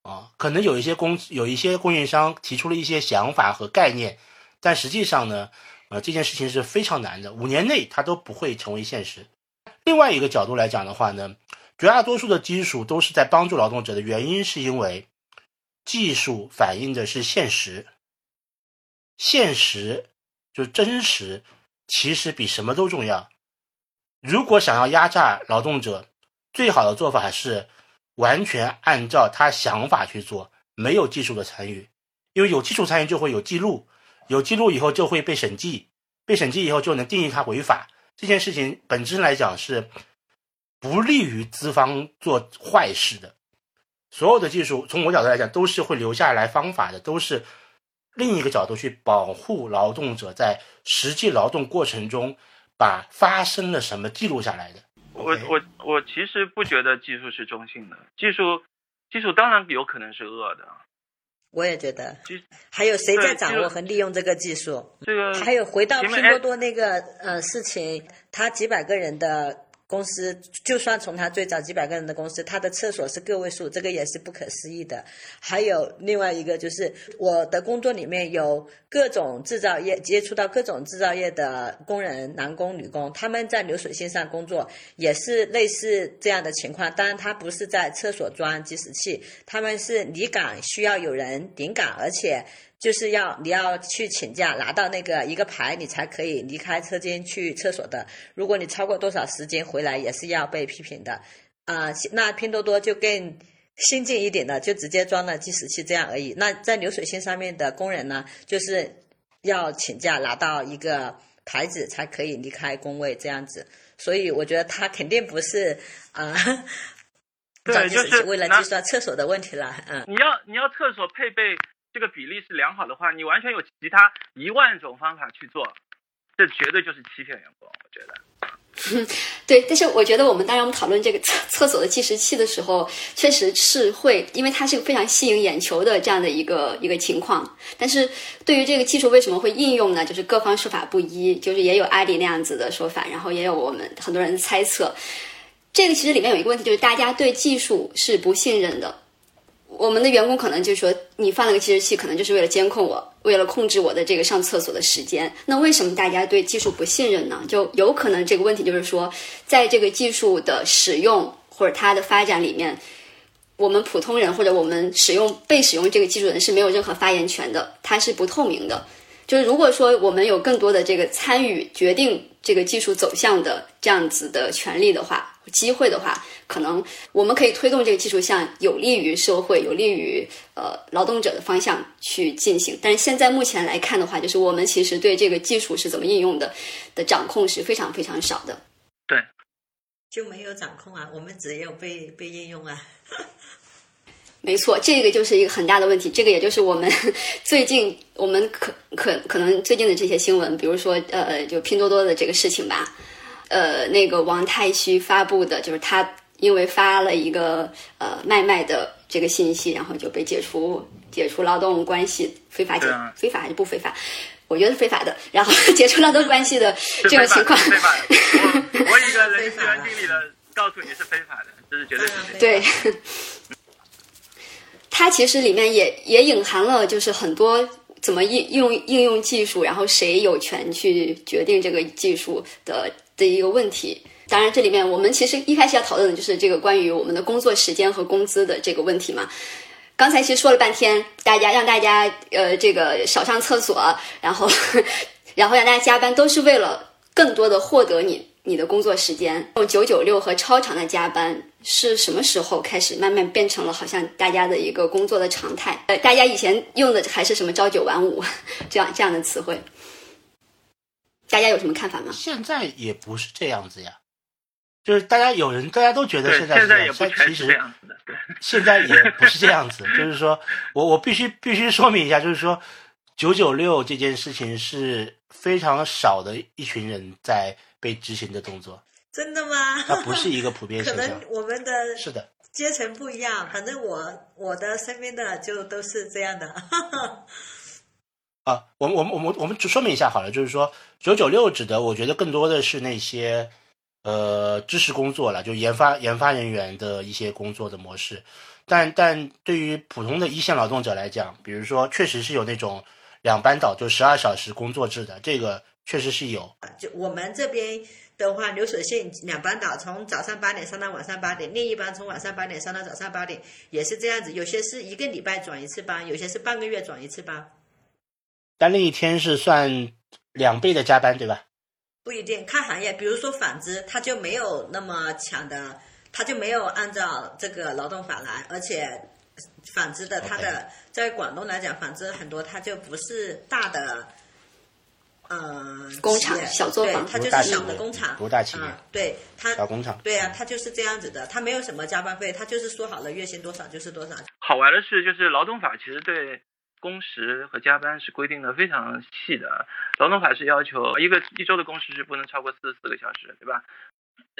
啊。可能有一些公有一些供应商提出了一些想法和概念，但实际上呢，呃，这件事情是非常难的，五年内它都不会成为现实。另外一个角度来讲的话呢。绝大多数的技术都是在帮助劳动者的原因，是因为技术反映的是现实，现实就真实，其实比什么都重要。如果想要压榨劳动者，最好的做法是完全按照他想法去做，没有技术的参与，因为有技术参与就会有记录，有记录以后就会被审计，被审计以后就能定义他违法。这件事情本质来讲是。不利于资方做坏事的，所有的技术从我角度来讲都是会留下来方法的，都是另一个角度去保护劳动者在实际劳动过程中把发生了什么记录下来的。我我我其实不觉得技术是中性的，技术技术当然有可能是恶的。我也觉得，还有谁在掌握和利用这个技术？这个还有回到拼多多那个呃事情，他几百个人的。公司就算从他最早几百个人的公司，他的厕所是个位数，这个也是不可思议的。还有另外一个就是我的工作里面有各种制造业接触到各种制造业的工人，男工女工，他们在流水线上工作也是类似这样的情况。当然，他不是在厕所装计时器，他们是离岗需要有人顶岗，而且。就是要你要去请假，拿到那个一个牌，你才可以离开车间去厕所的。如果你超过多少时间回来，也是要被批评的。啊，那拼多多就更先进一点的，就直接装了计时器这样而已。那在流水线上面的工人呢，就是要请假拿到一个牌子才可以离开工位这样子。所以我觉得他肯定不是啊，对，就是 为了计算厕所的问题了。嗯，你要你要厕所配备。这个比例是良好的话，你完全有其他一万种方法去做，这绝对就是欺骗员工。我觉得，对。但是我觉得我们当然我们讨论这个厕厕所的计时器的时候，确实是会，因为它是个非常吸引眼球的这样的一个一个情况。但是对于这个技术为什么会应用呢？就是各方说法不一，就是也有阿迪那样子的说法，然后也有我们很多人的猜测。这个其实里面有一个问题，就是大家对技术是不信任的。我们的员工可能就说，你放了个计时器，可能就是为了监控我，为了控制我的这个上厕所的时间。那为什么大家对技术不信任呢？就有可能这个问题就是说，在这个技术的使用或者它的发展里面，我们普通人或者我们使用被使用这个技术人是没有任何发言权的，它是不透明的。就是如果说我们有更多的这个参与决定这个技术走向的这样子的权利的话、机会的话，可能我们可以推动这个技术向有利于社会、有利于呃劳动者的方向去进行。但是现在目前来看的话，就是我们其实对这个技术是怎么应用的的掌控是非常非常少的。对，就没有掌控啊，我们只有被被应用啊。没错，这个就是一个很大的问题。这个也就是我们 最近我们可可可能最近的这些新闻，比如说呃，就拼多多的这个事情吧。呃，那个王太虚发布的，就是他因为发了一个呃卖卖的这个信息，然后就被解除解除劳动关系，非法解非法还是不非法？我觉得是非法的。然后 解除劳动关系的这种情况，非法的。我 我一个人资源经理的告诉你是非法的，这是绝对是对。它其实里面也也隐含了，就是很多怎么应用应用技术，然后谁有权去决定这个技术的的一个问题。当然，这里面我们其实一开始要讨论的就是这个关于我们的工作时间和工资的这个问题嘛。刚才其实说了半天，大家让大家呃这个少上厕所，然后 然后让大家加班，都是为了更多的获得你。你的工作时间用九九六和超长的加班是什么时候开始慢慢变成了好像大家的一个工作的常态？呃，大家以前用的还是什么朝九晚五 这样这样的词汇？大家有什么看法吗？现在也不是这样子呀，就是大家有人大家都觉得现在现也不其实这样子的，现在也不是这样子。就是说我我必须必须说明一下，就是说九九六这件事情是非常少的一群人在。被执行的动作，真的吗？它不是一个普遍 现象。可能我们的是的阶层不一样，反正我我的身边的就都是这样的。啊，我们我们我们我们只说明一下好了，就是说九九六指的，我觉得更多的是那些呃知识工作了，就研发研发人员的一些工作的模式。但但对于普通的一线劳动者来讲，比如说确实是有那种两班倒，就十二小时工作制的这个。确实是有，就我们这边的话，流水线两班倒，从早上八点上到晚上八点，另一班从晚上八点上到早上八点，也是这样子。有些是一个礼拜转一次班，有些是半个月转一次班。但那一天是算两倍的加班，对吧？不一定，看行业。比如说纺织，它就没有那么强的，它就没有按照这个劳动法来，而且纺织的它的在广东来讲，纺织很多它就不是大的。呃，工厂小作坊，它就是小的工厂，不大企业，对它小工厂，对啊，它就是这样子的，它没有什么加班费，它就是说好了月薪多少就是多少。好玩的是，就是劳动法其实对工时和加班是规定的非常细的。劳动法是要求一个一周的工时是不能超过四十四个小时，对吧？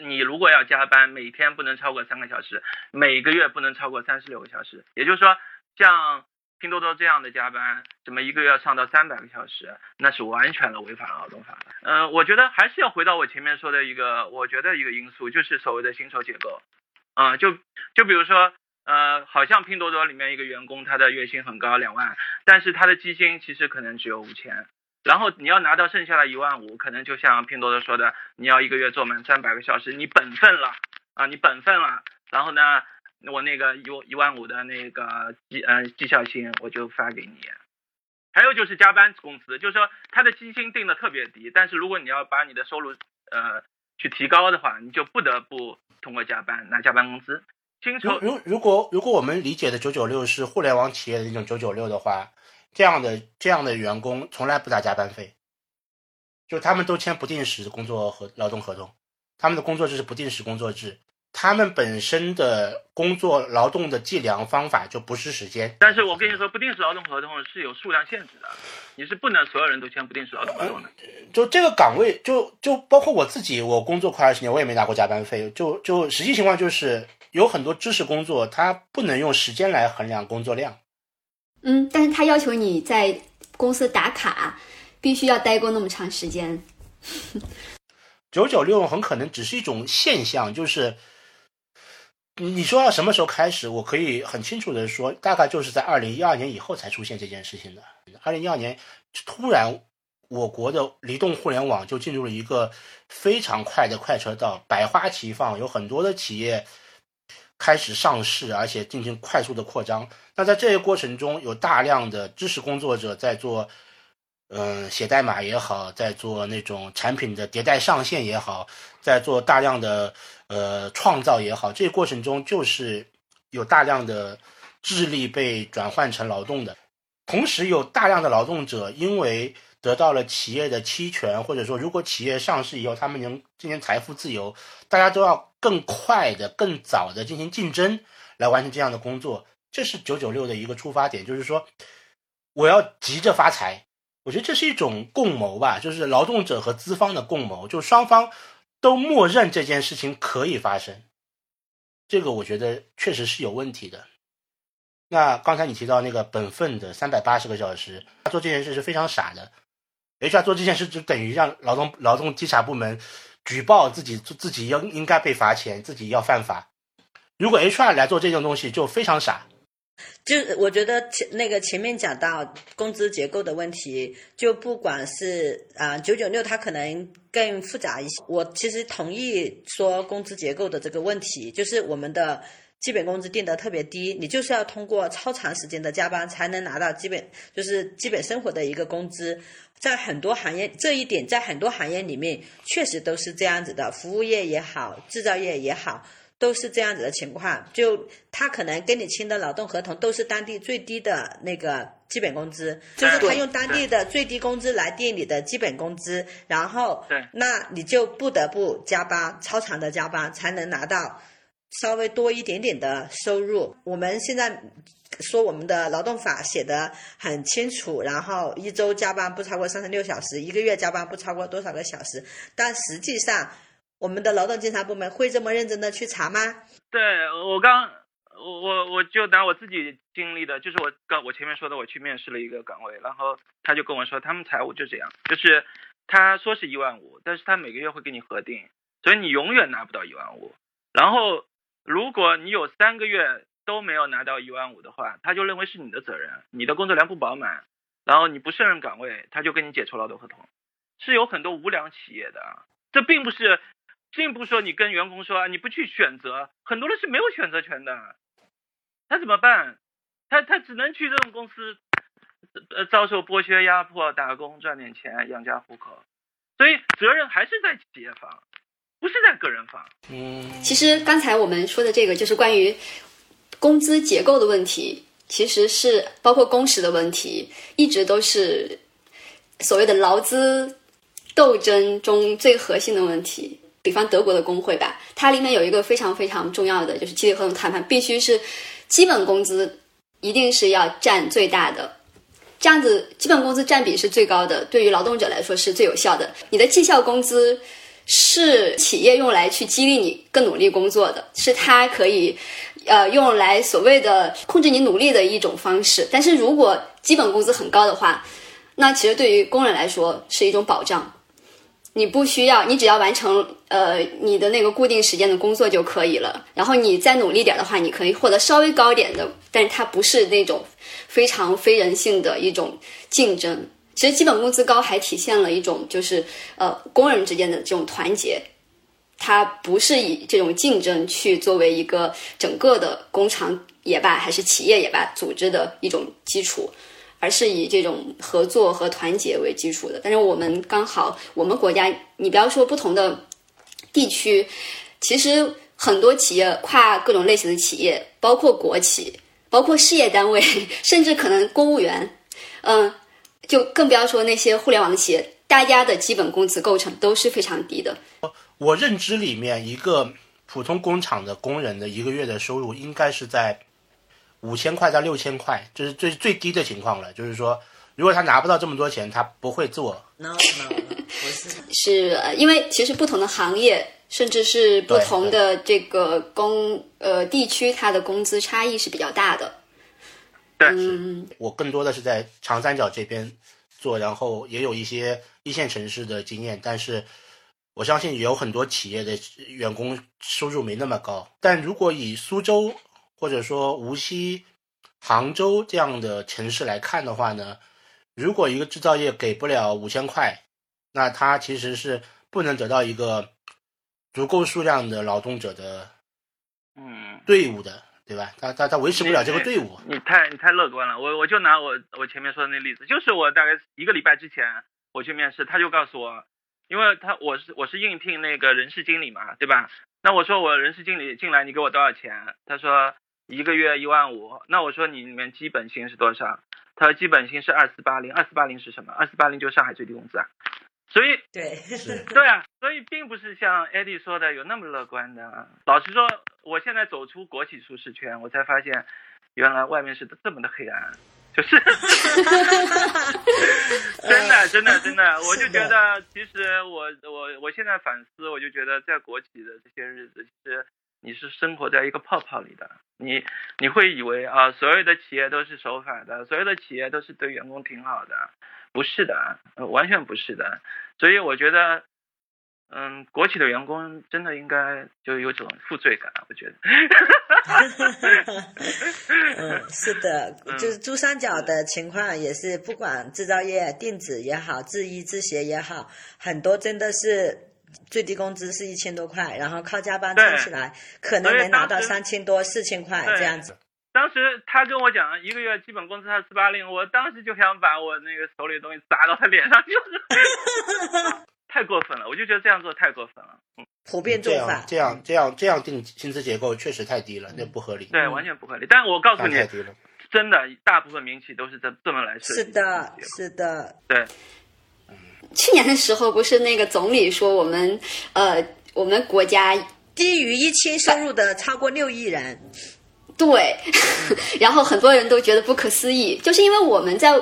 你如果要加班，每天不能超过三个小时，每个月不能超过三十六个小时。也就是说，像。拼多多这样的加班，怎么一个月要上到三百个小时？那是完全的违反劳动法的。嗯，我觉得还是要回到我前面说的一个，我觉得一个因素就是所谓的薪酬结构。啊，就就比如说，呃，好像拼多多里面一个员工他的月薪很高，两万，但是他的基薪其实可能只有五千，然后你要拿到剩下的一万五，可能就像拼多多说的，你要一个月做满三百个小时，你本分了啊，你本分了，然后呢？我那个一一万五的那个绩呃绩效薪我就发给你，还有就是加班工资，就是说他的基薪定的特别低，但是如果你要把你的收入呃去提高的话，你就不得不通过加班拿加班工资。薪酬如如果如果我们理解的九九六是互联网企业的那种九九六的话，这样的这样的员工从来不打加班费，就他们都签不定时工作和劳动合同，他们的工作制是不定时工作制。他们本身的工作劳动的计量方法就不是时间，但是我跟你说，不定时劳动合同是有数量限制的，你是不能所有人都签不定时劳动合同的。就这个岗位，就就包括我自己，我工作快二十年，我也没拿过加班费。就就实际情况就是，有很多知识工作，它不能用时间来衡量工作量。嗯，但是他要求你在公司打卡，必须要待过那么长时间。九九六很可能只是一种现象，就是。你说要什么时候开始？我可以很清楚的说，大概就是在二零一二年以后才出现这件事情的。二零一二年突然，我国的移动互联网就进入了一个非常快的快车道，百花齐放，有很多的企业开始上市，而且进行快速的扩张。那在这个过程中，有大量的知识工作者在做嗯，写代码也好，在做那种产品的迭代上线也好，在做大量的呃创造也好，这个过程中就是有大量的智力被转换成劳动的，同时有大量的劳动者因为得到了企业的期权，或者说如果企业上市以后他们能进行财富自由，大家都要更快的、更早的进行竞争来完成这样的工作，这是九九六的一个出发点，就是说我要急着发财。我觉得这是一种共谋吧，就是劳动者和资方的共谋，就双方都默认这件事情可以发生。这个我觉得确实是有问题的。那刚才你提到那个本分的三百八十个小时，他做这件事是非常傻的。HR 做这件事就等于让劳动劳动稽查部门举报自己自己要应该被罚钱，自己要犯法。如果 HR 来做这种东西，就非常傻。就我觉得前那个前面讲到工资结构的问题，就不管是啊九九六，它可能更复杂一些。我其实同意说工资结构的这个问题，就是我们的基本工资定得特别低，你就是要通过超长时间的加班才能拿到基本就是基本生活的一个工资。在很多行业，这一点在很多行业里面确实都是这样子的，服务业也好，制造业也好。都是这样子的情况，就他可能跟你签的劳动合同都是当地最低的那个基本工资，就是他用当地的最低工资来定你的基本工资，然后，那你就不得不加班，超长的加班才能拿到稍微多一点点的收入。我们现在说我们的劳动法写的很清楚，然后一周加班不超过三十六小时，一个月加班不超过多少个小时，但实际上。我们的劳动监察部门会这么认真的去查吗？对我刚我我我就拿我自己经历的，就是我刚我前面说的，我去面试了一个岗位，然后他就跟我说，他们财务就这样，就是他说是一万五，但是他每个月会给你核定，所以你永远拿不到一万五。然后如果你有三个月都没有拿到一万五的话，他就认为是你的责任，你的工作量不饱满，然后你不胜任岗位，他就跟你解除劳动合同。是有很多无良企业的，这并不是。并不说你跟员工说啊你不去选择，很多人是没有选择权的，他怎么办？他他只能去这种公司，呃，遭受剥削压迫，打工赚点钱养家糊口，所以责任还是在企业方，不是在个人方。嗯，其实刚才我们说的这个就是关于工资结构的问题，其实是包括工时的问题，一直都是所谓的劳资斗争中最核心的问题。比方德国的工会吧，它里面有一个非常非常重要的，就是集体合同谈判必须是基本工资一定是要占最大的，这样子基本工资占比是最高的，对于劳动者来说是最有效的。你的绩效工资是企业用来去激励你更努力工作的，是它可以呃用来所谓的控制你努力的一种方式。但是如果基本工资很高的话，那其实对于工人来说是一种保障。你不需要，你只要完成呃你的那个固定时间的工作就可以了。然后你再努力点的话，你可以获得稍微高点的，但是它不是那种非常非人性的一种竞争。其实基本工资高还体现了一种就是呃工人之间的这种团结，它不是以这种竞争去作为一个整个的工厂也罢还是企业也罢组织的一种基础。而是以这种合作和团结为基础的。但是我们刚好，我们国家，你不要说不同的地区，其实很多企业，跨各种类型的企业，包括国企，包括事业单位，甚至可能公务员，嗯，就更不要说那些互联网的企业，大家的基本工资构成都是非常低的。我认知里面，一个普通工厂的工人的一个月的收入应该是在。五千块到六千块，就是最最低的情况了。就是说，如果他拿不到这么多钱，他不会做。No no，不是，是因为其实不同的行业，甚至是不同的这个工呃地区，它的工资差异是比较大的。嗯，我更多的是在长三角这边做，然后也有一些一线城市的经验，但是我相信有很多企业的员工收入没那么高。但如果以苏州。或者说无锡、杭州这样的城市来看的话呢，如果一个制造业给不了五千块，那它其实是不能得到一个足够数量的劳动者的嗯队伍的。对吧？他他他维持不了这个队伍。你太你太乐观了。我我就拿我我前面说的那例子，就是我大概一个礼拜之前我去面试，他就告诉我，因为他我是我是应聘那个人事经理嘛，对吧？那我说我人事经理进来，你给我多少钱？他说一个月一万五。那我说你里面基本薪是多少？他说基本薪是二四八零。二四八零是什么？二四八零就是上海最低工资啊。所以对 对啊，所以并不是像艾迪说的有那么乐观的。老实说，我现在走出国企舒适圈，我才发现，原来外面是这么的黑暗。就是，真的真的真的，我就觉得，其实我我我现在反思，我就觉得在国企的这些日子，其实你是生活在一个泡泡里的。你你会以为啊，所有的企业都是守法的，所有的企业都是对员工挺好的。不是的，完全不是的，所以我觉得，嗯，国企的员工真的应该就有种负罪感，我觉得。嗯，是的，就是珠三角的情况也是，不管制造业、电子也好，制衣制鞋也好，很多真的是最低工资是一千多块，然后靠加班撑起来，可能能拿到三千多、四千块这样子。当时他跟我讲一个月基本工资他四八零，我当时就想把我那个手里的东西砸到他脸上，就 是太过分了，我就觉得这样做太过分了。嗯，普遍做法这样这样这样定薪资结构确实太低了，那不合理。对，完全不合理。但我告诉你，真的，大部分民企都是这这么来设计。是的，是的。对。去年的时候，不是那个总理说我们呃，我们国家低于一千收入的超过六亿人。对，然后很多人都觉得不可思议，就是因为我们在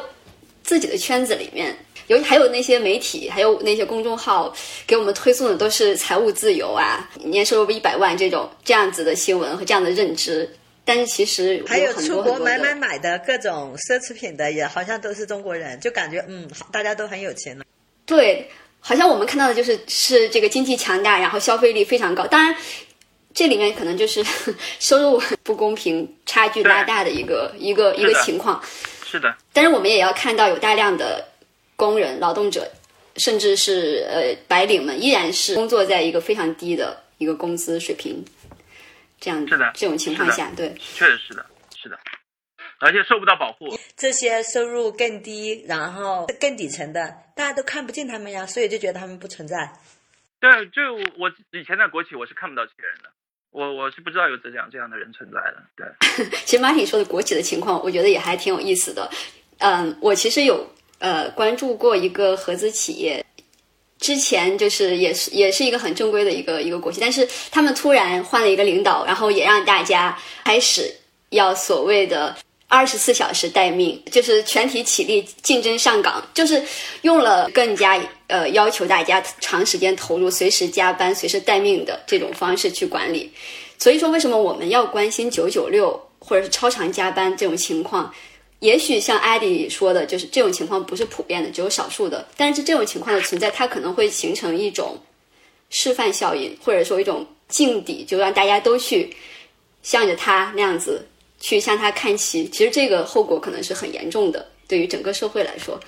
自己的圈子里面，有还有那些媒体，还有那些公众号给我们推送的都是财务自由啊，年收入一百万这种这样子的新闻和这样的认知。但是其实还有出国买买买的各种奢侈品的，也好像都是中国人，就感觉嗯，大家都很有钱了。对，好像我们看到的就是是这个经济强大，然后消费力非常高。当然。这里面可能就是 收入不公平、差距拉大的一个一个一个情况。是的。但是我们也要看到，有大量的工人、劳动者，甚至是呃白领们，依然是工作在一个非常低的一个工资水平。这样是的。这种情况下，对，确实是的，是的。而且受不到保护。这些收入更低，然后更底层的，大家都看不见他们呀，所以就觉得他们不存在。对，就我以前在国企，我是看不到这些人的。我我是不知道有这样这样的人存在的，对。其实马挺说的国企的情况，我觉得也还挺有意思的。嗯，我其实有呃关注过一个合资企业，之前就是也是也是一个很正规的一个一个国企，但是他们突然换了一个领导，然后也让大家开始要所谓的。二十四小时待命，就是全体起立竞争上岗，就是用了更加呃要求大家长时间投入、随时加班、随时待命的这种方式去管理。所以说，为什么我们要关心九九六或者是超长加班这种情况？也许像艾迪说的，就是这种情况不是普遍的，只有少数的。但是这种情况的存在，它可能会形成一种示范效应，或者说一种劲敌，就让大家都去向着他那样子。去向他看齐，其实这个后果可能是很严重的，对于整个社会来说。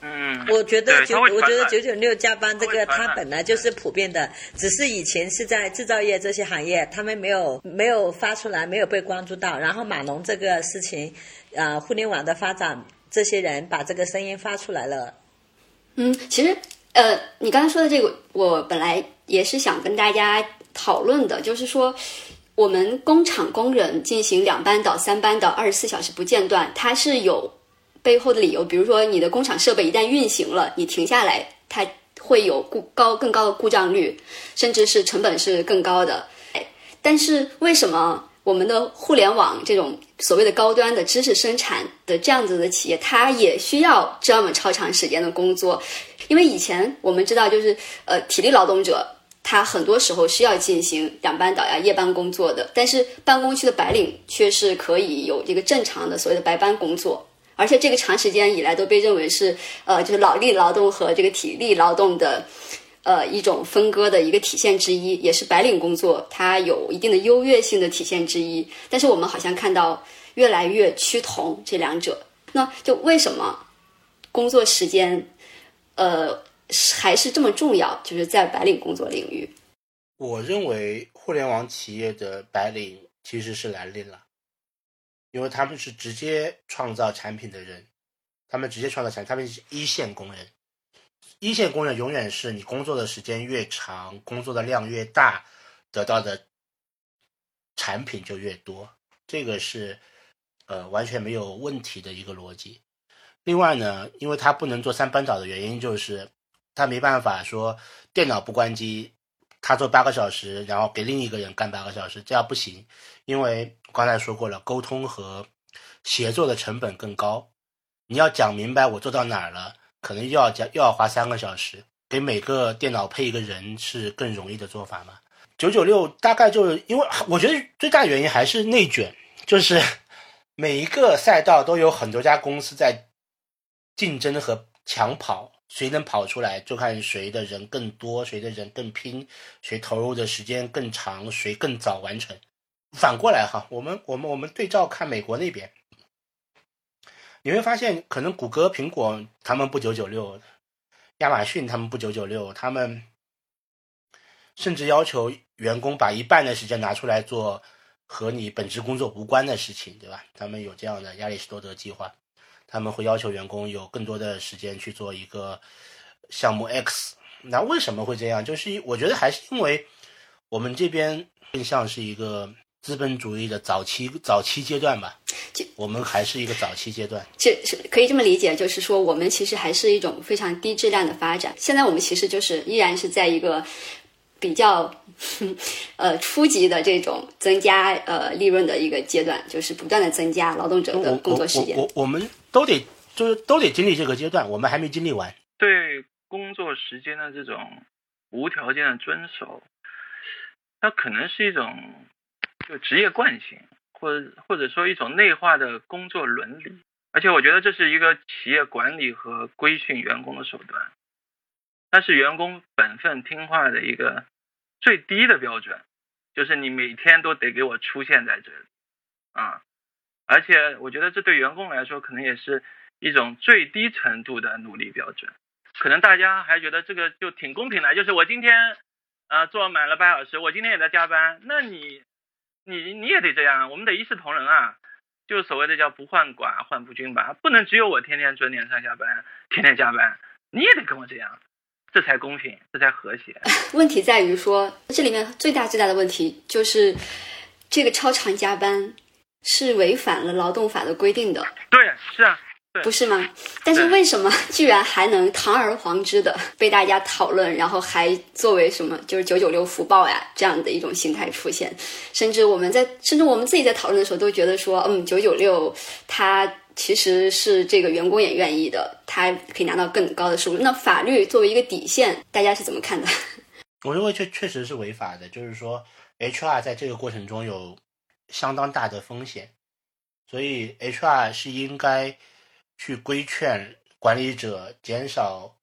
嗯，我觉得九，我觉得九九六加班这个，它本来就是普遍的，只是以前是在制造业这些行业，他们没有没有发出来，没有被关注到。然后码农这个事情，啊，互联网的发展，这些人把这个声音发出来了。嗯，其实，呃，你刚才说的这个，我本来也是想跟大家讨论的，就是说。我们工厂工人进行两班倒、三班倒，二十四小时不间断，它是有背后的理由。比如说，你的工厂设备一旦运行了，你停下来，它会有故高更高的故障率，甚至是成本是更高的。但是为什么我们的互联网这种所谓的高端的知识生产的这样子的企业，它也需要这么超长时间的工作？因为以前我们知道，就是呃，体力劳动者。他很多时候是要进行两班倒呀、夜班工作的，但是办公区的白领却是可以有这个正常的所谓的白班工作，而且这个长时间以来都被认为是呃，就是脑力劳动和这个体力劳动的呃一种分割的一个体现之一，也是白领工作它有一定的优越性的体现之一。但是我们好像看到越来越趋同这两者，那就为什么工作时间呃？还是这么重要，就是在白领工作领域。我认为互联网企业的白领其实是蓝领了，因为他们是直接创造产品的人，他们直接创造产品，他们是一线工人。一线工人永远是你工作的时间越长，工作的量越大，得到的产品就越多，这个是呃完全没有问题的一个逻辑。另外呢，因为他不能做三班倒的原因就是他没办法说电脑不关机。他做八个小时，然后给另一个人干八个小时，这样不行，因为刚才说过了，沟通和协作的成本更高。你要讲明白我做到哪儿了，可能又要讲又要花三个小时，给每个电脑配一个人是更容易的做法嘛？九九六大概就是因为我觉得最大原因还是内卷，就是 每一个赛道都有很多家公司在竞争和抢跑。谁能跑出来，就看谁的人更多，谁的人更拼，谁投入的时间更长，谁更早完成。反过来哈，我们我们我们对照看美国那边，你会发现，可能谷歌、苹果他们不九九六，亚马逊他们不九九六，他们甚至要求员工把一半的时间拿出来做和你本职工作无关的事情，对吧？他们有这样的亚里士多德计划。他们会要求员工有更多的时间去做一个项目 X，那为什么会这样？就是我觉得还是因为我们这边更像是一个资本主义的早期早期阶段吧，我们还是一个早期阶段，这是可以这么理解，就是说我们其实还是一种非常低质量的发展。现在我们其实就是依然是在一个比较呃初级的这种增加呃利润的一个阶段，就是不断的增加劳动者的工作时间。我我们。都得就是都得经历这个阶段，我们还没经历完。对工作时间的这种无条件的遵守，它可能是一种就职业惯性，或者或者说一种内化的工作伦理。而且我觉得这是一个企业管理和规训员工的手段，它是员工本分听话的一个最低的标准，就是你每天都得给我出现在这里啊。而且我觉得这对员工来说，可能也是一种最低程度的努力标准。可能大家还觉得这个就挺公平的，就是我今天，呃，做满了八小时，我今天也在加班，那你，你你也得这样，我们得一视同仁啊，就所谓的叫不患寡患不均吧，不能只有我天天准点上下班，天天加班，你也得跟我这样，这才公平，这才和谐。问题在于说，这里面最大最大的问题就是这个超长加班。是违反了劳动法的规定的，对，是啊，不是吗？但是为什么 居然还能堂而皇之的被大家讨论，然后还作为什么就是九九六福报呀这样的一种形态出现？甚至我们在，甚至我们自己在讨论的时候都觉得说，嗯，九九六它其实是这个员工也愿意的，他可以拿到更高的收入。那法律作为一个底线，大家是怎么看的？我认为确确实是违法的，就是说 HR 在这个过程中有。相当大的风险，所以 HR 是应该去规劝管理者减少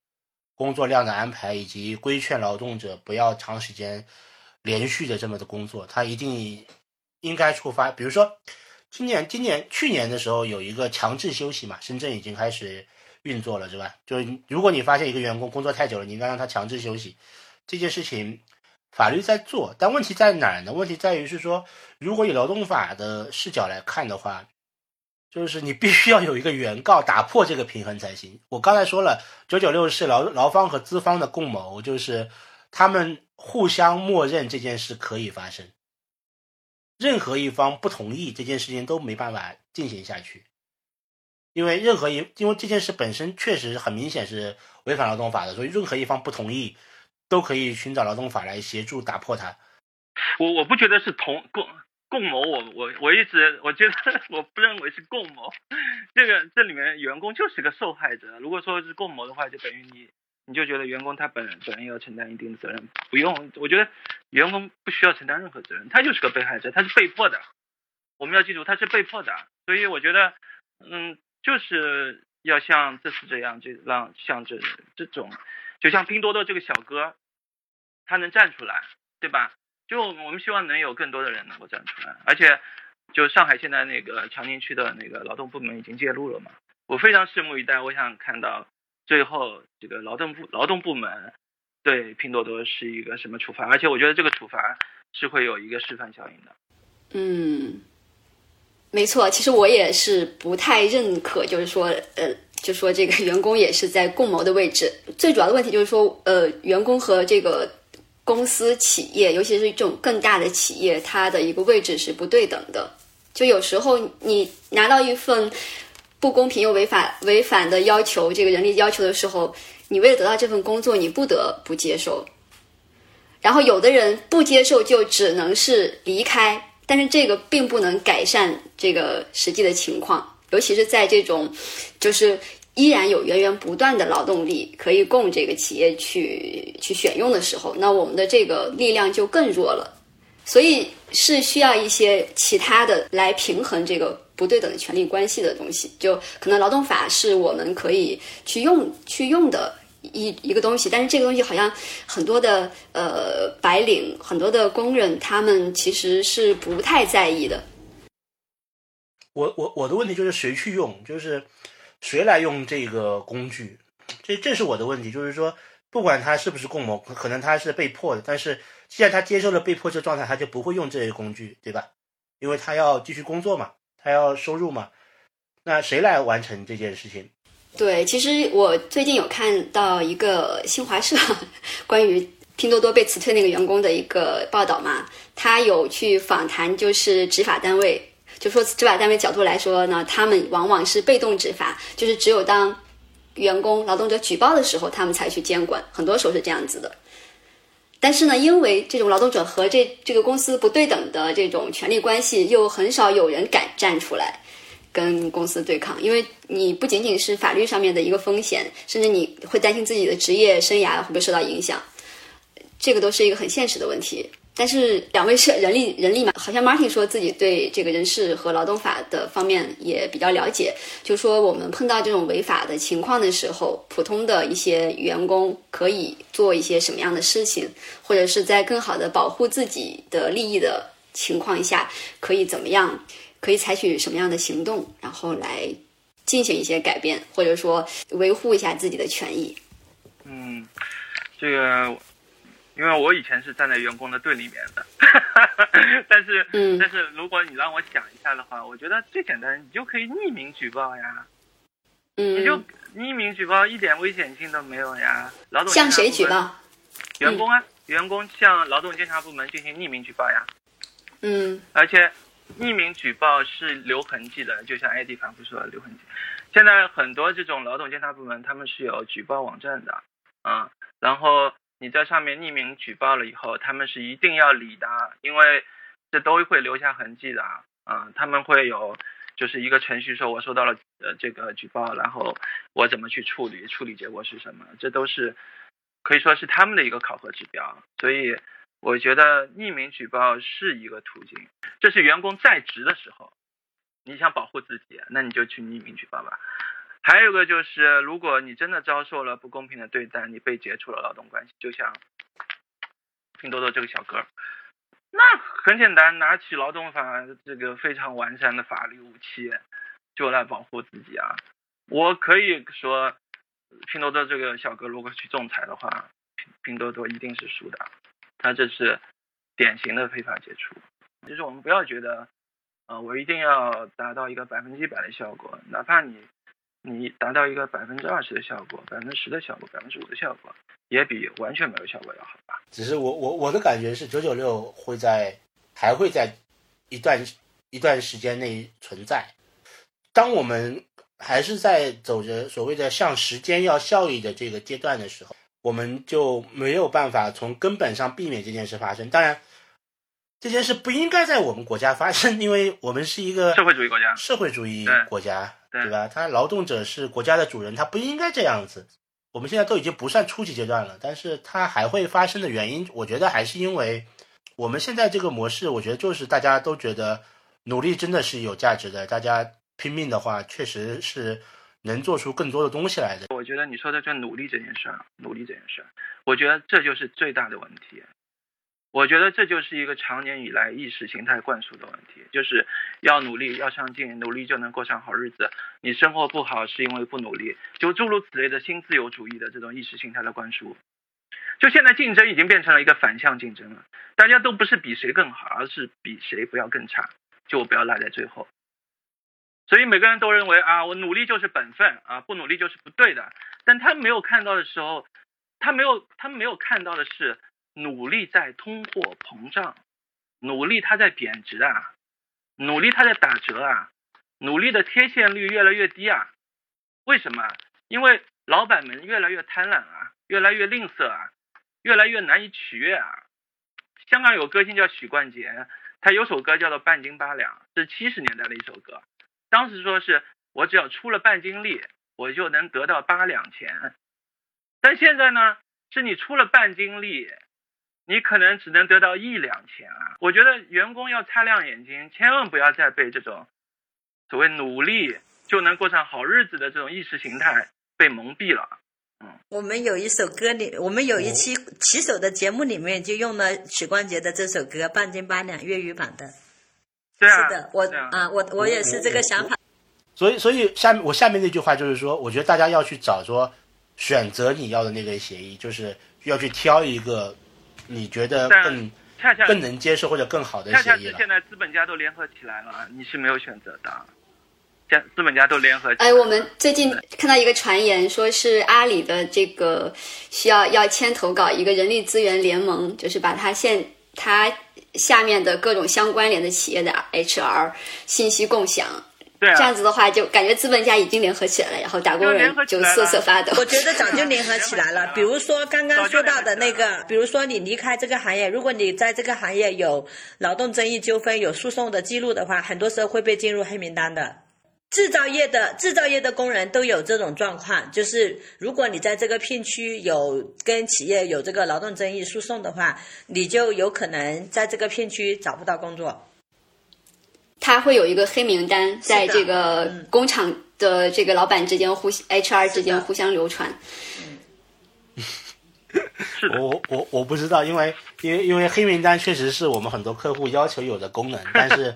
工作量的安排，以及规劝劳动者不要长时间连续的这么的工作。他一定应该触发，比如说今年、今年、去年的时候有一个强制休息嘛，深圳已经开始运作了，是吧？就是如果你发现一个员工工作太久了，你应该让他强制休息，这件事情。法律在做，但问题在哪儿呢？问题在于是说，如果以劳动法的视角来看的话，就是你必须要有一个原告打破这个平衡才行。我刚才说了，九九六是劳劳方和资方的共谋，就是他们互相默认这件事可以发生，任何一方不同意这件事情都没办法进行下去，因为任何一因为这件事本身确实很明显是违反劳动法的，所以任何一方不同意。都可以寻找劳动法来协助打破它。我我不觉得是同共共谋，我我我一直我觉得我不认为是共谋。这个这里面员工就是个受害者。如果说是共谋的话，就等于你你就觉得员工他本本人要承担一定的责任。不用，我觉得员工不需要承担任何责任，他就是个被害者，他是被迫的。我们要记住，他是被迫的。所以我觉得，嗯，就是要像这次这样，就让像这这种。就像拼多多这个小哥，他能站出来，对吧？就我们希望能有更多的人能够站出来，而且，就上海现在那个长宁区的那个劳动部门已经介入了嘛，我非常拭目以待。我想看到最后这个劳动部劳动部门对拼多多是一个什么处罚，而且我觉得这个处罚是会有一个示范效应的。嗯，没错，其实我也是不太认可，就是说，呃，就说这个员工也是在共谋的位置。最主要的问题就是说，呃，员工和这个公司、企业，尤其是这种更大的企业，它的一个位置是不对等的。就有时候你拿到一份不公平又违法违反的要求，这个人力要求的时候，你为了得到这份工作，你不得不接受。然后有的人不接受，就只能是离开。但是这个并不能改善这个实际的情况，尤其是在这种就是依然有源源不断的劳动力可以供这个企业去去选用的时候，那我们的这个力量就更弱了。所以是需要一些其他的来平衡这个不对等的权利关系的东西。就可能劳动法是我们可以去用去用的。一一个东西，但是这个东西好像很多的呃白领，很多的工人，他们其实是不太在意的。我我我的问题就是谁去用，就是谁来用这个工具，这这是我的问题。就是说，不管他是不是共谋，可能他是被迫的，但是既然他接受了被迫这状态，他就不会用这些工具，对吧？因为他要继续工作嘛，他要收入嘛。那谁来完成这件事情？对，其实我最近有看到一个新华社关于拼多多被辞退那个员工的一个报道嘛，他有去访谈，就是执法单位，就说执法单位角度来说呢，他们往往是被动执法，就是只有当员工劳动者举报的时候，他们才去监管，很多时候是这样子的。但是呢，因为这种劳动者和这这个公司不对等的这种权利关系，又很少有人敢站出来。跟公司对抗，因为你不仅仅是法律上面的一个风险，甚至你会担心自己的职业生涯会不会受到影响，这个都是一个很现实的问题。但是两位是人力人力嘛，好像 Martin 说自己对这个人事和劳动法的方面也比较了解，就说我们碰到这种违法的情况的时候，普通的一些员工可以做一些什么样的事情，或者是在更好的保护自己的利益的情况下，可以怎么样？可以采取什么样的行动，然后来进行一些改变，或者说维护一下自己的权益？嗯，这个，因为我以前是站在员工的队里面的，但是，嗯，但是如果你让我想一下的话，我觉得最简单，你就可以匿名举报呀，嗯，你就匿名举报，一点危险性都没有呀。劳动向谁举报？员工啊，员工向劳动监察部门进行匿名举报呀。嗯，而且。匿名举报是留痕迹的，就像艾迪反复说的留痕迹。现在很多这种劳动监察部门，他们是有举报网站的，啊，然后你在上面匿名举报了以后，他们是一定要理的，因为这都会留下痕迹的，啊，他们会有就是一个程序，说我收到了呃这个举报，然后我怎么去处理，处理结果是什么，这都是可以说是他们的一个考核指标，所以。我觉得匿名举报是一个途径，这是员工在职的时候，你想保护自己，那你就去匿名举报吧。还有个就是，如果你真的遭受了不公平的对待，你被解除了劳动关系，就像拼多多这个小哥，那很简单，拿起劳动法这个非常完善的法律武器，就来保护自己啊。我可以说，拼多多这个小哥如果去仲裁的话，拼拼多多一定是输的。他这是典型的非法解除，就是我们不要觉得，呃，我一定要达到一个百分之一百的效果，哪怕你你达到一个百分之二十的效果、百分之十的效果、百分之五的效果，也比完全没有效果要好吧？只是我我我的感觉是，九九六会在还会在一段一段时间内存在。当我们还是在走着所谓的向时间要效益的这个阶段的时候。我们就没有办法从根本上避免这件事发生。当然，这件事不应该在我们国家发生，因为我们是一个社会主义国家，社会主义国家，对吧？他劳动者是国家的主人，他不应该这样子。我们现在都已经不算初级阶段了，但是它还会发生的原因，我觉得还是因为我们现在这个模式，我觉得就是大家都觉得努力真的是有价值的，大家拼命的话，确实是。能做出更多的东西来的。我觉得你说的这努力这件事儿，努力这件事儿，我觉得这就是最大的问题。我觉得这就是一个长年以来意识形态灌输的问题，就是要努力，要上进，努力就能过上好日子。你生活不好是因为不努力，就诸如此类的新自由主义的这种意识形态的灌输。就现在竞争已经变成了一个反向竞争了，大家都不是比谁更好，而是比谁不要更差，就不要落在最后。所以每个人都认为啊，我努力就是本分啊，不努力就是不对的。但他没有看到的时候，他没有他没有看到的是，努力在通货膨胀，努力它在贬值啊，努力它在打折啊，努力的贴现率越来越低啊。为什么？因为老板们越来越贪婪啊，越来越吝啬啊，越来越难以取悦啊。香港有歌星叫许冠杰，他有首歌叫做《半斤八两》，是七十年代的一首歌。当时说是我只要出了半斤力，我就能得到八两钱。但现在呢，是你出了半斤力，你可能只能得到一两千啊。我觉得员工要擦亮眼睛，千万不要再被这种所谓努力就能过上好日子的这种意识形态被蒙蔽了。嗯，我们有一首歌里，我们有一期骑手的节目里面就用了许冠杰的这首歌《半斤八两》粤语版的。对啊，是的，我啊啊，我我也是这个想法。所以，所以下面我下面那句话就是说，我觉得大家要去找说选择你要的那个协议，就是要去挑一个你觉得更恰恰更能接受或者更好的恰恰协议了。是现在资本家都联合起来了，你是没有选择的。现资本家都联合起来。哎，我们最近看到一个传言，说是阿里的这个需要要牵头搞一个人力资源联盟，就是把它现它下面的各种相关联的企业的 HR 信息共享。对啊，这样子的话，就感觉资本家已经联合起来了，然后打工人就瑟瑟发抖。我觉得早就联合起来了。比如说刚刚说到的那个，比如说你离开这个行业，如果你在这个行业有劳动争议纠纷、有诉讼的记录的话，很多时候会被进入黑名单的。制造业的制造业的工人都有这种状况，就是如果你在这个片区有跟企业有这个劳动争议诉讼的话，你就有可能在这个片区找不到工作。他会有一个黑名单，在这个嗯。工厂的这个老板之间互 HR 之间互相流传。是的，我我我我不知道，因为因为因为黑名单确实是我们很多客户要求有的功能，但是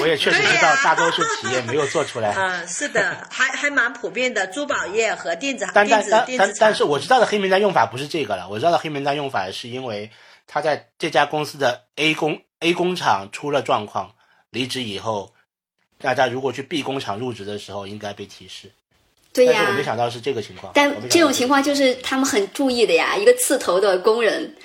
我也确实知道大多数企业没有做出来。嗯，是的，还还蛮普遍的，珠宝业和电子但电子但但但电子厂。但是我知道的黑名单用法不是这个了，我知道的黑名单用法是因为他在这家公司的 A 工 A 工厂出了状况，离职以后，大家如果去 B 工厂入职的时候应该被提示。对呀但是我，没想到是这个情况。但这种情况就是他们很注意的呀。一个刺头的工人，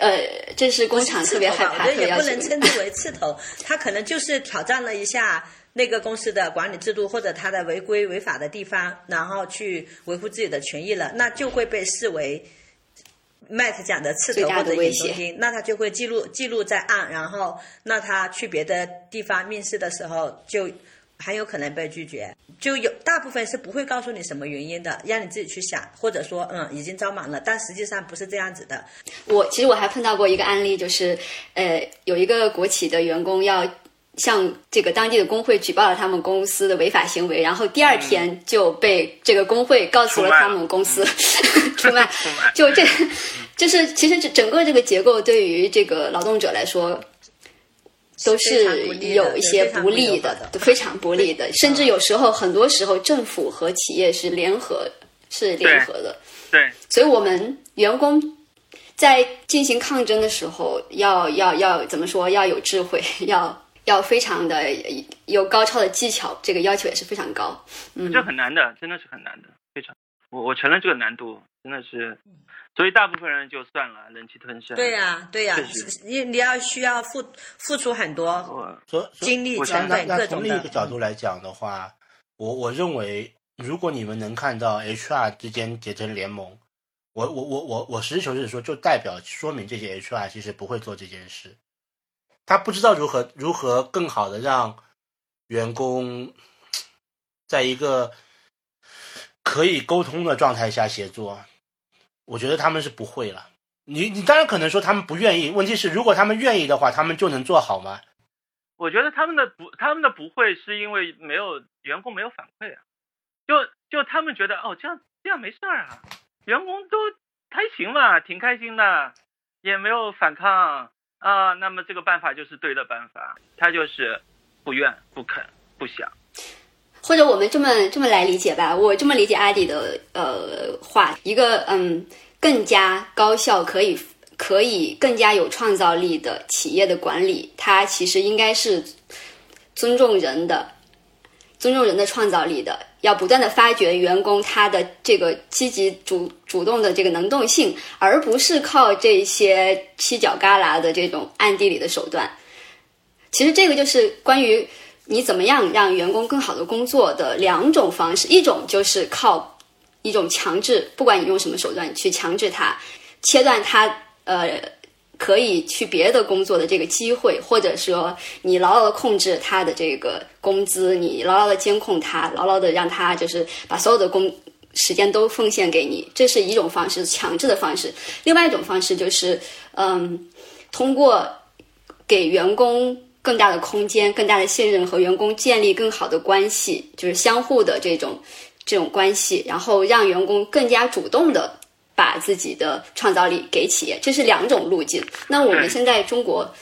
呃，这是工厂特别害怕、我觉得也。不能称之为刺头，他可能就是挑战了一下那个公司的管理制度或者他的违规违法的地方，然后去维护自己的权益了，那就会被视为 Matt 讲的刺头或者的威胁眼中钉，那他就会记录记录在案，然后那他去别的地方面试的时候就。很有可能被拒绝，就有大部分是不会告诉你什么原因的，让你自己去想，或者说，嗯，已经招满了，但实际上不是这样子的。我其实我还碰到过一个案例，就是呃，有一个国企的员工要向这个当地的工会举报了他们公司的违法行为，然后第二天就被这个工会告诉了他们公司 出卖，就这，就是其实这整个这个结构对于这个劳动者来说。都非常不利的有一些不利的都非常不利的，甚至有时候，很多时候政府和企业是联合，是联合的。对，所以我们员工在进行抗争的时候，要要要怎么说？要有智慧，要要非常的有高超的技巧，这个要求也是非常高。嗯，这很难的，真的是很难的，非常。我我承认这个难度真的是，所以大部分人就算了，忍气吞声。对呀、对呀、确实你你要需要付付出很多，精力我成本那那各种的从另一个。角度来讲的话，我我认为，如果你们能看到 HR 之间结成联盟，我我我我我实事求是说，就代表说明这些 HR 其实不会做这件事，他不知道如何如何更好的让员工在一个可以沟通的状态下协作。我觉得他们是不会了。你你当然可能说他们不愿意，问题是如果他们愿意的话，他们就能做好吗？我觉得他们的不，他们的不会是因为没有员工没有反馈啊，就就他们觉得哦这样这样没事儿啊，员工都还行嘛，挺开心的，也没有反抗啊，那么这个办法就是对的办法，他就是不愿不肯不想，或者我们这么这么来理解吧，我这么理解阿迪的呃话，一个嗯更加高效、可以可以更加有创造力的企业的管理，它其实应该是尊重人的，尊重人的创造力的，要不断的发掘员工他的这个积极主主动的这个能动性，而不是靠这些犄角旮旯的这种暗地里的手段。其实这个就是关于你怎么样让员工更好的工作的两种方式，一种就是靠一种强制，不管你用什么手段去强制他，切断他呃可以去别的工作的这个机会，或者说你牢牢的控制他的这个工资，你牢牢的监控他，牢牢的让他就是把所有的工时间都奉献给你，这是一种方式，强制的方式。另外一种方式就是嗯，通过给员工。更大的空间，更大的信任和员工建立更好的关系，就是相互的这种这种关系，然后让员工更加主动的把自己的创造力给企业，这是两种路径。那我们现在中国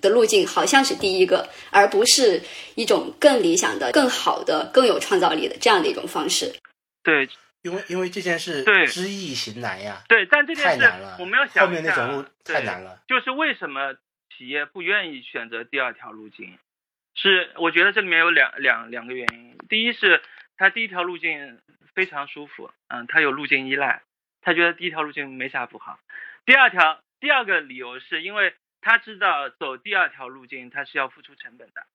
的路径好像是第一个，而不是一种更理想的、更好的、更有创造力的这样的一种方式。对，因为因为这件事对知易行难呀，对，但这件事太难了，我们要想后面那种路太难了。就是为什么企业不愿意选择第二条路径？是我觉得这里面有两两两个原因。第一是它第一条路径非常舒服，嗯，它有路径依赖，他觉得第一条路径没啥不好。第二条第二个理由是因为他知道走第二条路径他是要付出成本的。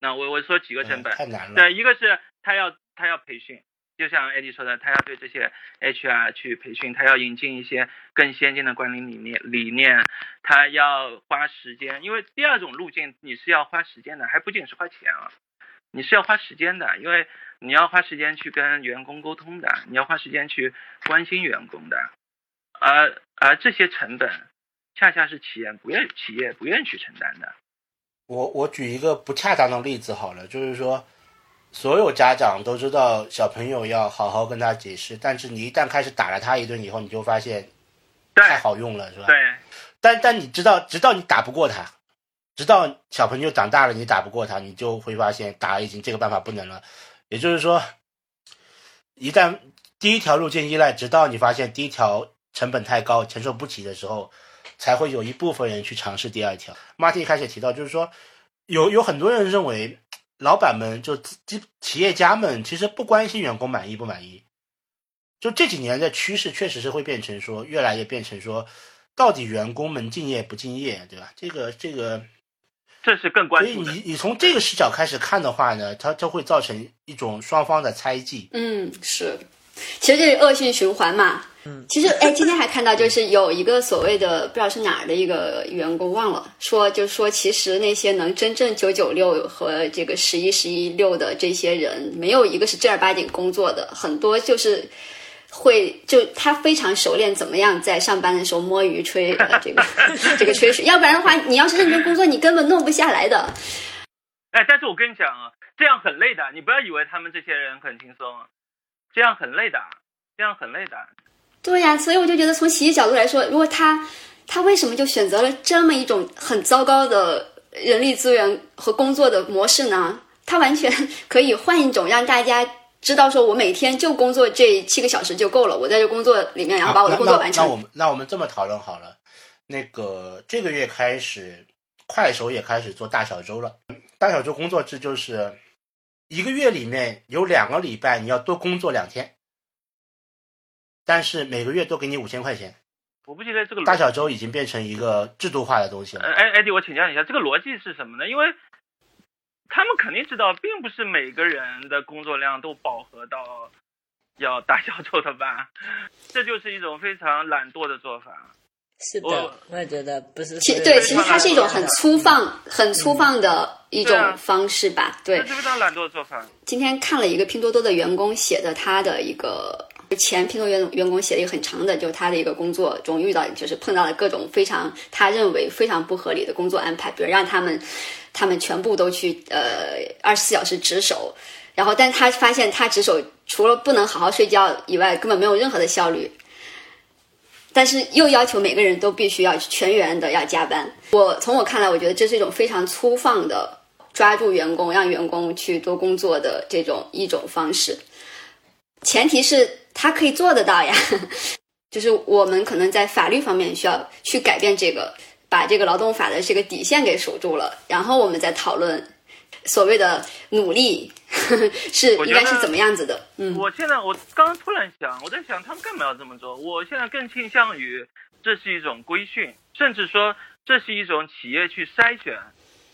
那我我说几个成本嗯，太难了。对，一个是他要他要培训，就像艾迪说的，他要对这些 HR 去培训，他要引进一些更先进的管理理念理念，他要花时间，因为第二种路径你是要花时间的，还不仅是花钱啊，你是要花时间的，因为你要花时间去跟员工沟通的，你要花时间去关心员工的，而而这些成本恰恰是企业不愿企业不愿去承担的。我我举一个不恰当的例子好了，就是说，所有家长都知道小朋友要好好跟他解释，但是你一旦开始打了他一顿以后，你就发现太好用了，是吧？对但但你知道，直到你打不过他，直到小朋友长大了，你打不过他，你就会发现打已经这个办法不能了。也就是说，一旦第一条路径依赖，直到你发现第一条成本太高，承受不起的时候，才会有一部分人去尝试第二条。马蒂一开始提到，就是说有有很多人认为，老板们就企企业家们其实不关心员工满意不满意。就这几年的趋势，确实是会变成说，越来越变成说，到底员工们敬业不敬业，对吧？这个这个，这是更关所以。你你从这个视角开始看的话呢，它它会造成一种双方的猜忌。嗯，是，其实这是恶性循环嘛。嗯，其实哎，今天还看到就是有一个所谓的不知道是哪儿的一个员工忘了说，就是说其实那些能真正九九六和这个十一十一六的这些人，没有一个是正儿八经工作的，很多就是。会就他非常熟练，怎么样在上班的时候摸鱼吹、呃、这个 这个吹水，要不然的话，你要是认真工作，你根本弄不下来的。哎，但是我跟你讲啊，这样很累的，你不要以为他们这些人很轻松，这样很累的，这样很累的。对呀、所以我就觉得从企业角度来说，如果他他为什么就选择了这么一种很糟糕的人力资源和工作的模式呢？他完全 可以换一种让大家知道，说我每天就工作这七个小时就够了，我在这工作里面，然后把我的工作完成。那那那我们那我们这么讨论好了，那个这个月开始，快手也开始做大小周了。大小周工作制就是一个月里面有两个礼拜你要多工作两天，但是每个月都给你五千块钱。我不记得这个大小周已经变成一个制度化的东西了。哎，哎，艾迪，我请教你一下，这个逻辑是什么呢？因为他们肯定知道，并不是每个人的工作量都饱和到要大小周的吧？这就是一种非常懒惰的做法。是的我，我也觉得不是其对，其实它是一种很粗放、很粗放的一种方式吧。对这，是非常懒惰的做法。今天看了一个拼多多的员工写的他的一个前拼多多员员工写了一个很长的，就是他的一个工作中遇到，就是碰到了各种非常他认为非常不合理的工作安排，比如让他们他们全部都去呃二十四小时值守，然后但他发现他值守除了不能好好睡觉以外，根本没有任何的效率。但是又要求每个人都必须要全员的要加班。我从我看来，我觉得这是一种非常粗放的抓住员工，让员工去多工作的这种一种方式。前提是他可以做得到呀。就是我们可能在法律方面需要去改变这个，把这个劳动法的这个底线给守住了，然后我们再讨论所谓的努力 是应该是怎么样子的。嗯，我现在我刚刚突然想，我在想他们干嘛要这么做？我现在更倾向于这是一种规训，甚至说这是一种企业去筛选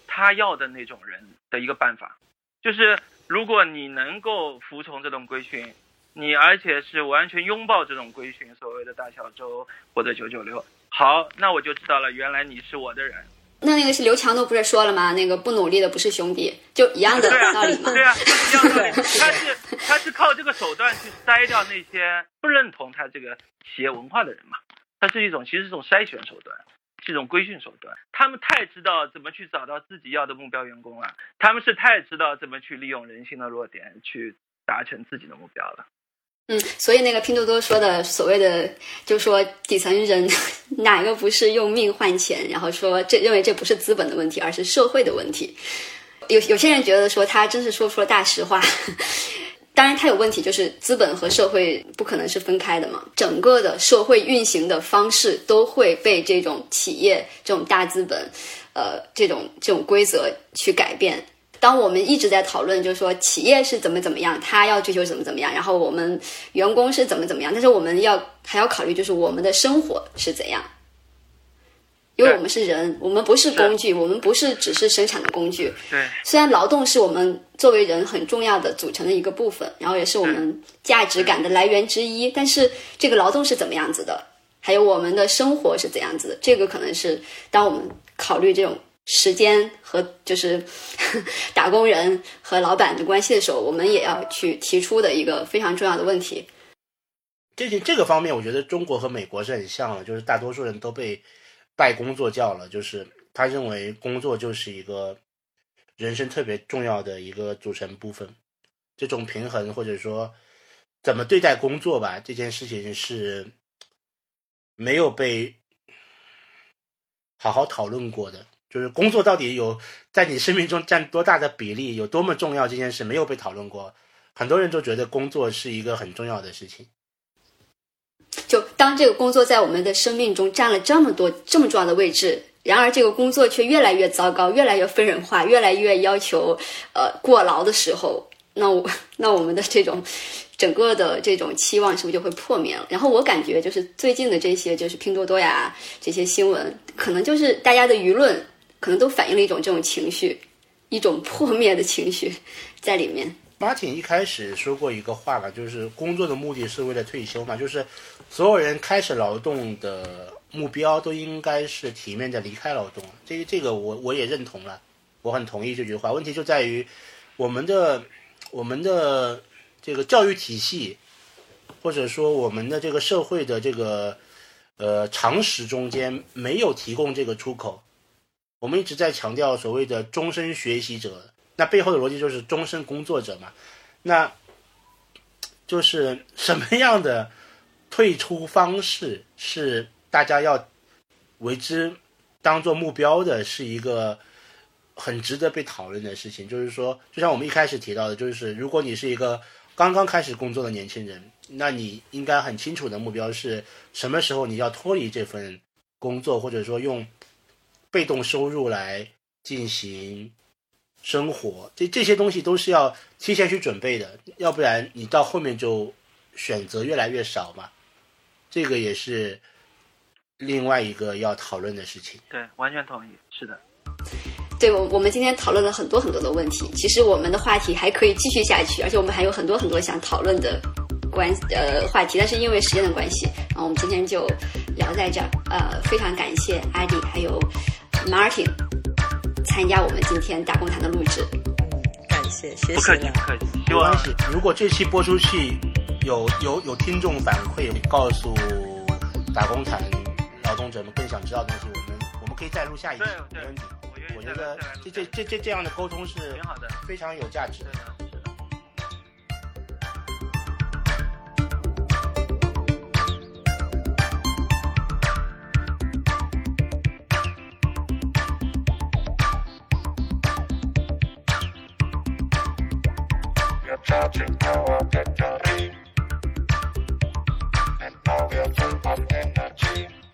他要的那种人的一个办法，就是如果你能够服从这种规训。你而且是完全拥抱这种规训，所谓的大小周或者九九六。好，那我就知道了，原来你是我的人。那那个是刘强东不是说了吗？那个不努力的不是兄弟，就一样的道理吗？对啊，一样的道理。他是他是靠这个手段去筛掉那些不认同他这个企业文化的人嘛？他是一种其实是一种筛选手段，是一种规训手段。他们太知道怎么去找到自己要的目标员工了，他们是太知道怎么去利用人性的弱点去达成自己的目标了。嗯，所以那个拼多多说的所谓的，就说底层人哪个不是用命换钱，然后说这认为这不是资本的问题，而是社会的问题。有有些人觉得说他真是说出了大实话。当然他有问题，就是资本和社会不可能是分开的嘛，整个的社会运行的方式都会被这种企业、这种大资本，呃，这种这种规则去改变。当我们一直在讨论，就是说企业是怎么怎么样，他要追求怎么怎么样，然后我们员工是怎么怎么样，但是我们要还要考虑，就是我们的生活是怎样，因为我们是人，我们不是工具，我们不是只是生产的工具。对，虽然劳动是我们作为人很重要的组成的一个部分，然后也是我们价值感的来源之一，但是这个劳动是怎么样子的，还有我们的生活是怎样子的，这个可能是当我们考虑这种。时间和就是 打工人和老板的关系的时候，我们也要去提出的一个非常重要的问题。这这个方面，我觉得中国和美国是很像的，就是大多数人都被拜工作教了，就是他认为工作就是一个人生特别重要的一个组成部分。这种平衡或者说怎么对待工作吧，这件事情是没有被好好讨论过的。就是工作到底有在你生命中占多大的比例，有多么重要这件事没有被讨论过。很多人都觉得工作是一个很重要的事情。就当这个工作在我们的生命中占了这么多这么重要的位置，然而这个工作却越来越糟糕，越来越分人化，越来越要求呃过劳的时候，那我那我们的这种整个的这种期望是不是就会破灭了？然后我感觉就是最近的这些就是拼多多呀这些新闻，可能就是大家的舆论。可能都反映了一种这种情绪，一种破灭的情绪在里面。马挺一开始说过一个话吧，就是工作的目的是为了退休嘛，就是所有人开始劳动的目标都应该是体面的离开劳动。这个这个我我也认同了，我很同意这句话。问题就在于我们的我们的这个教育体系，或者说我们的这个社会的这个呃常识中间没有提供这个出口。我们一直在强调所谓的终身学习者，那背后的逻辑就是终身工作者嘛。那就是什么样的退出方式是大家要为之当做目标的，是一个很值得被讨论的事情。就是说，就像我们一开始提到的，就是如果你是一个刚刚开始工作的年轻人，那你应该很清楚的目标是什么时候你要脱离这份工作，或者说用。被动收入来进行生活，这这些东西都是要提前去准备的，要不然你到后面就选择越来越少嘛。这个也是另外一个要讨论的事情。对，完全同意，是的。对，我我们今天讨论了很多很多的问题，其实我们的话题还可以继续下去，而且我们还有很多很多想讨论的关呃话题，但是因为时间的关系，然后我们今天就聊在这儿。呃，非常感谢阿迪还有。Martin 参加我们今天打工谈的录制，感谢，谢谢。不客气，不客气。没关系，如果这期播出去，有有有听众反馈，告诉打工谈劳动者们更想知道的东西，我们我们可以再录下一期，没问题。我觉得这这这这这样的沟通是挺好的，非常有价值的。Thank you.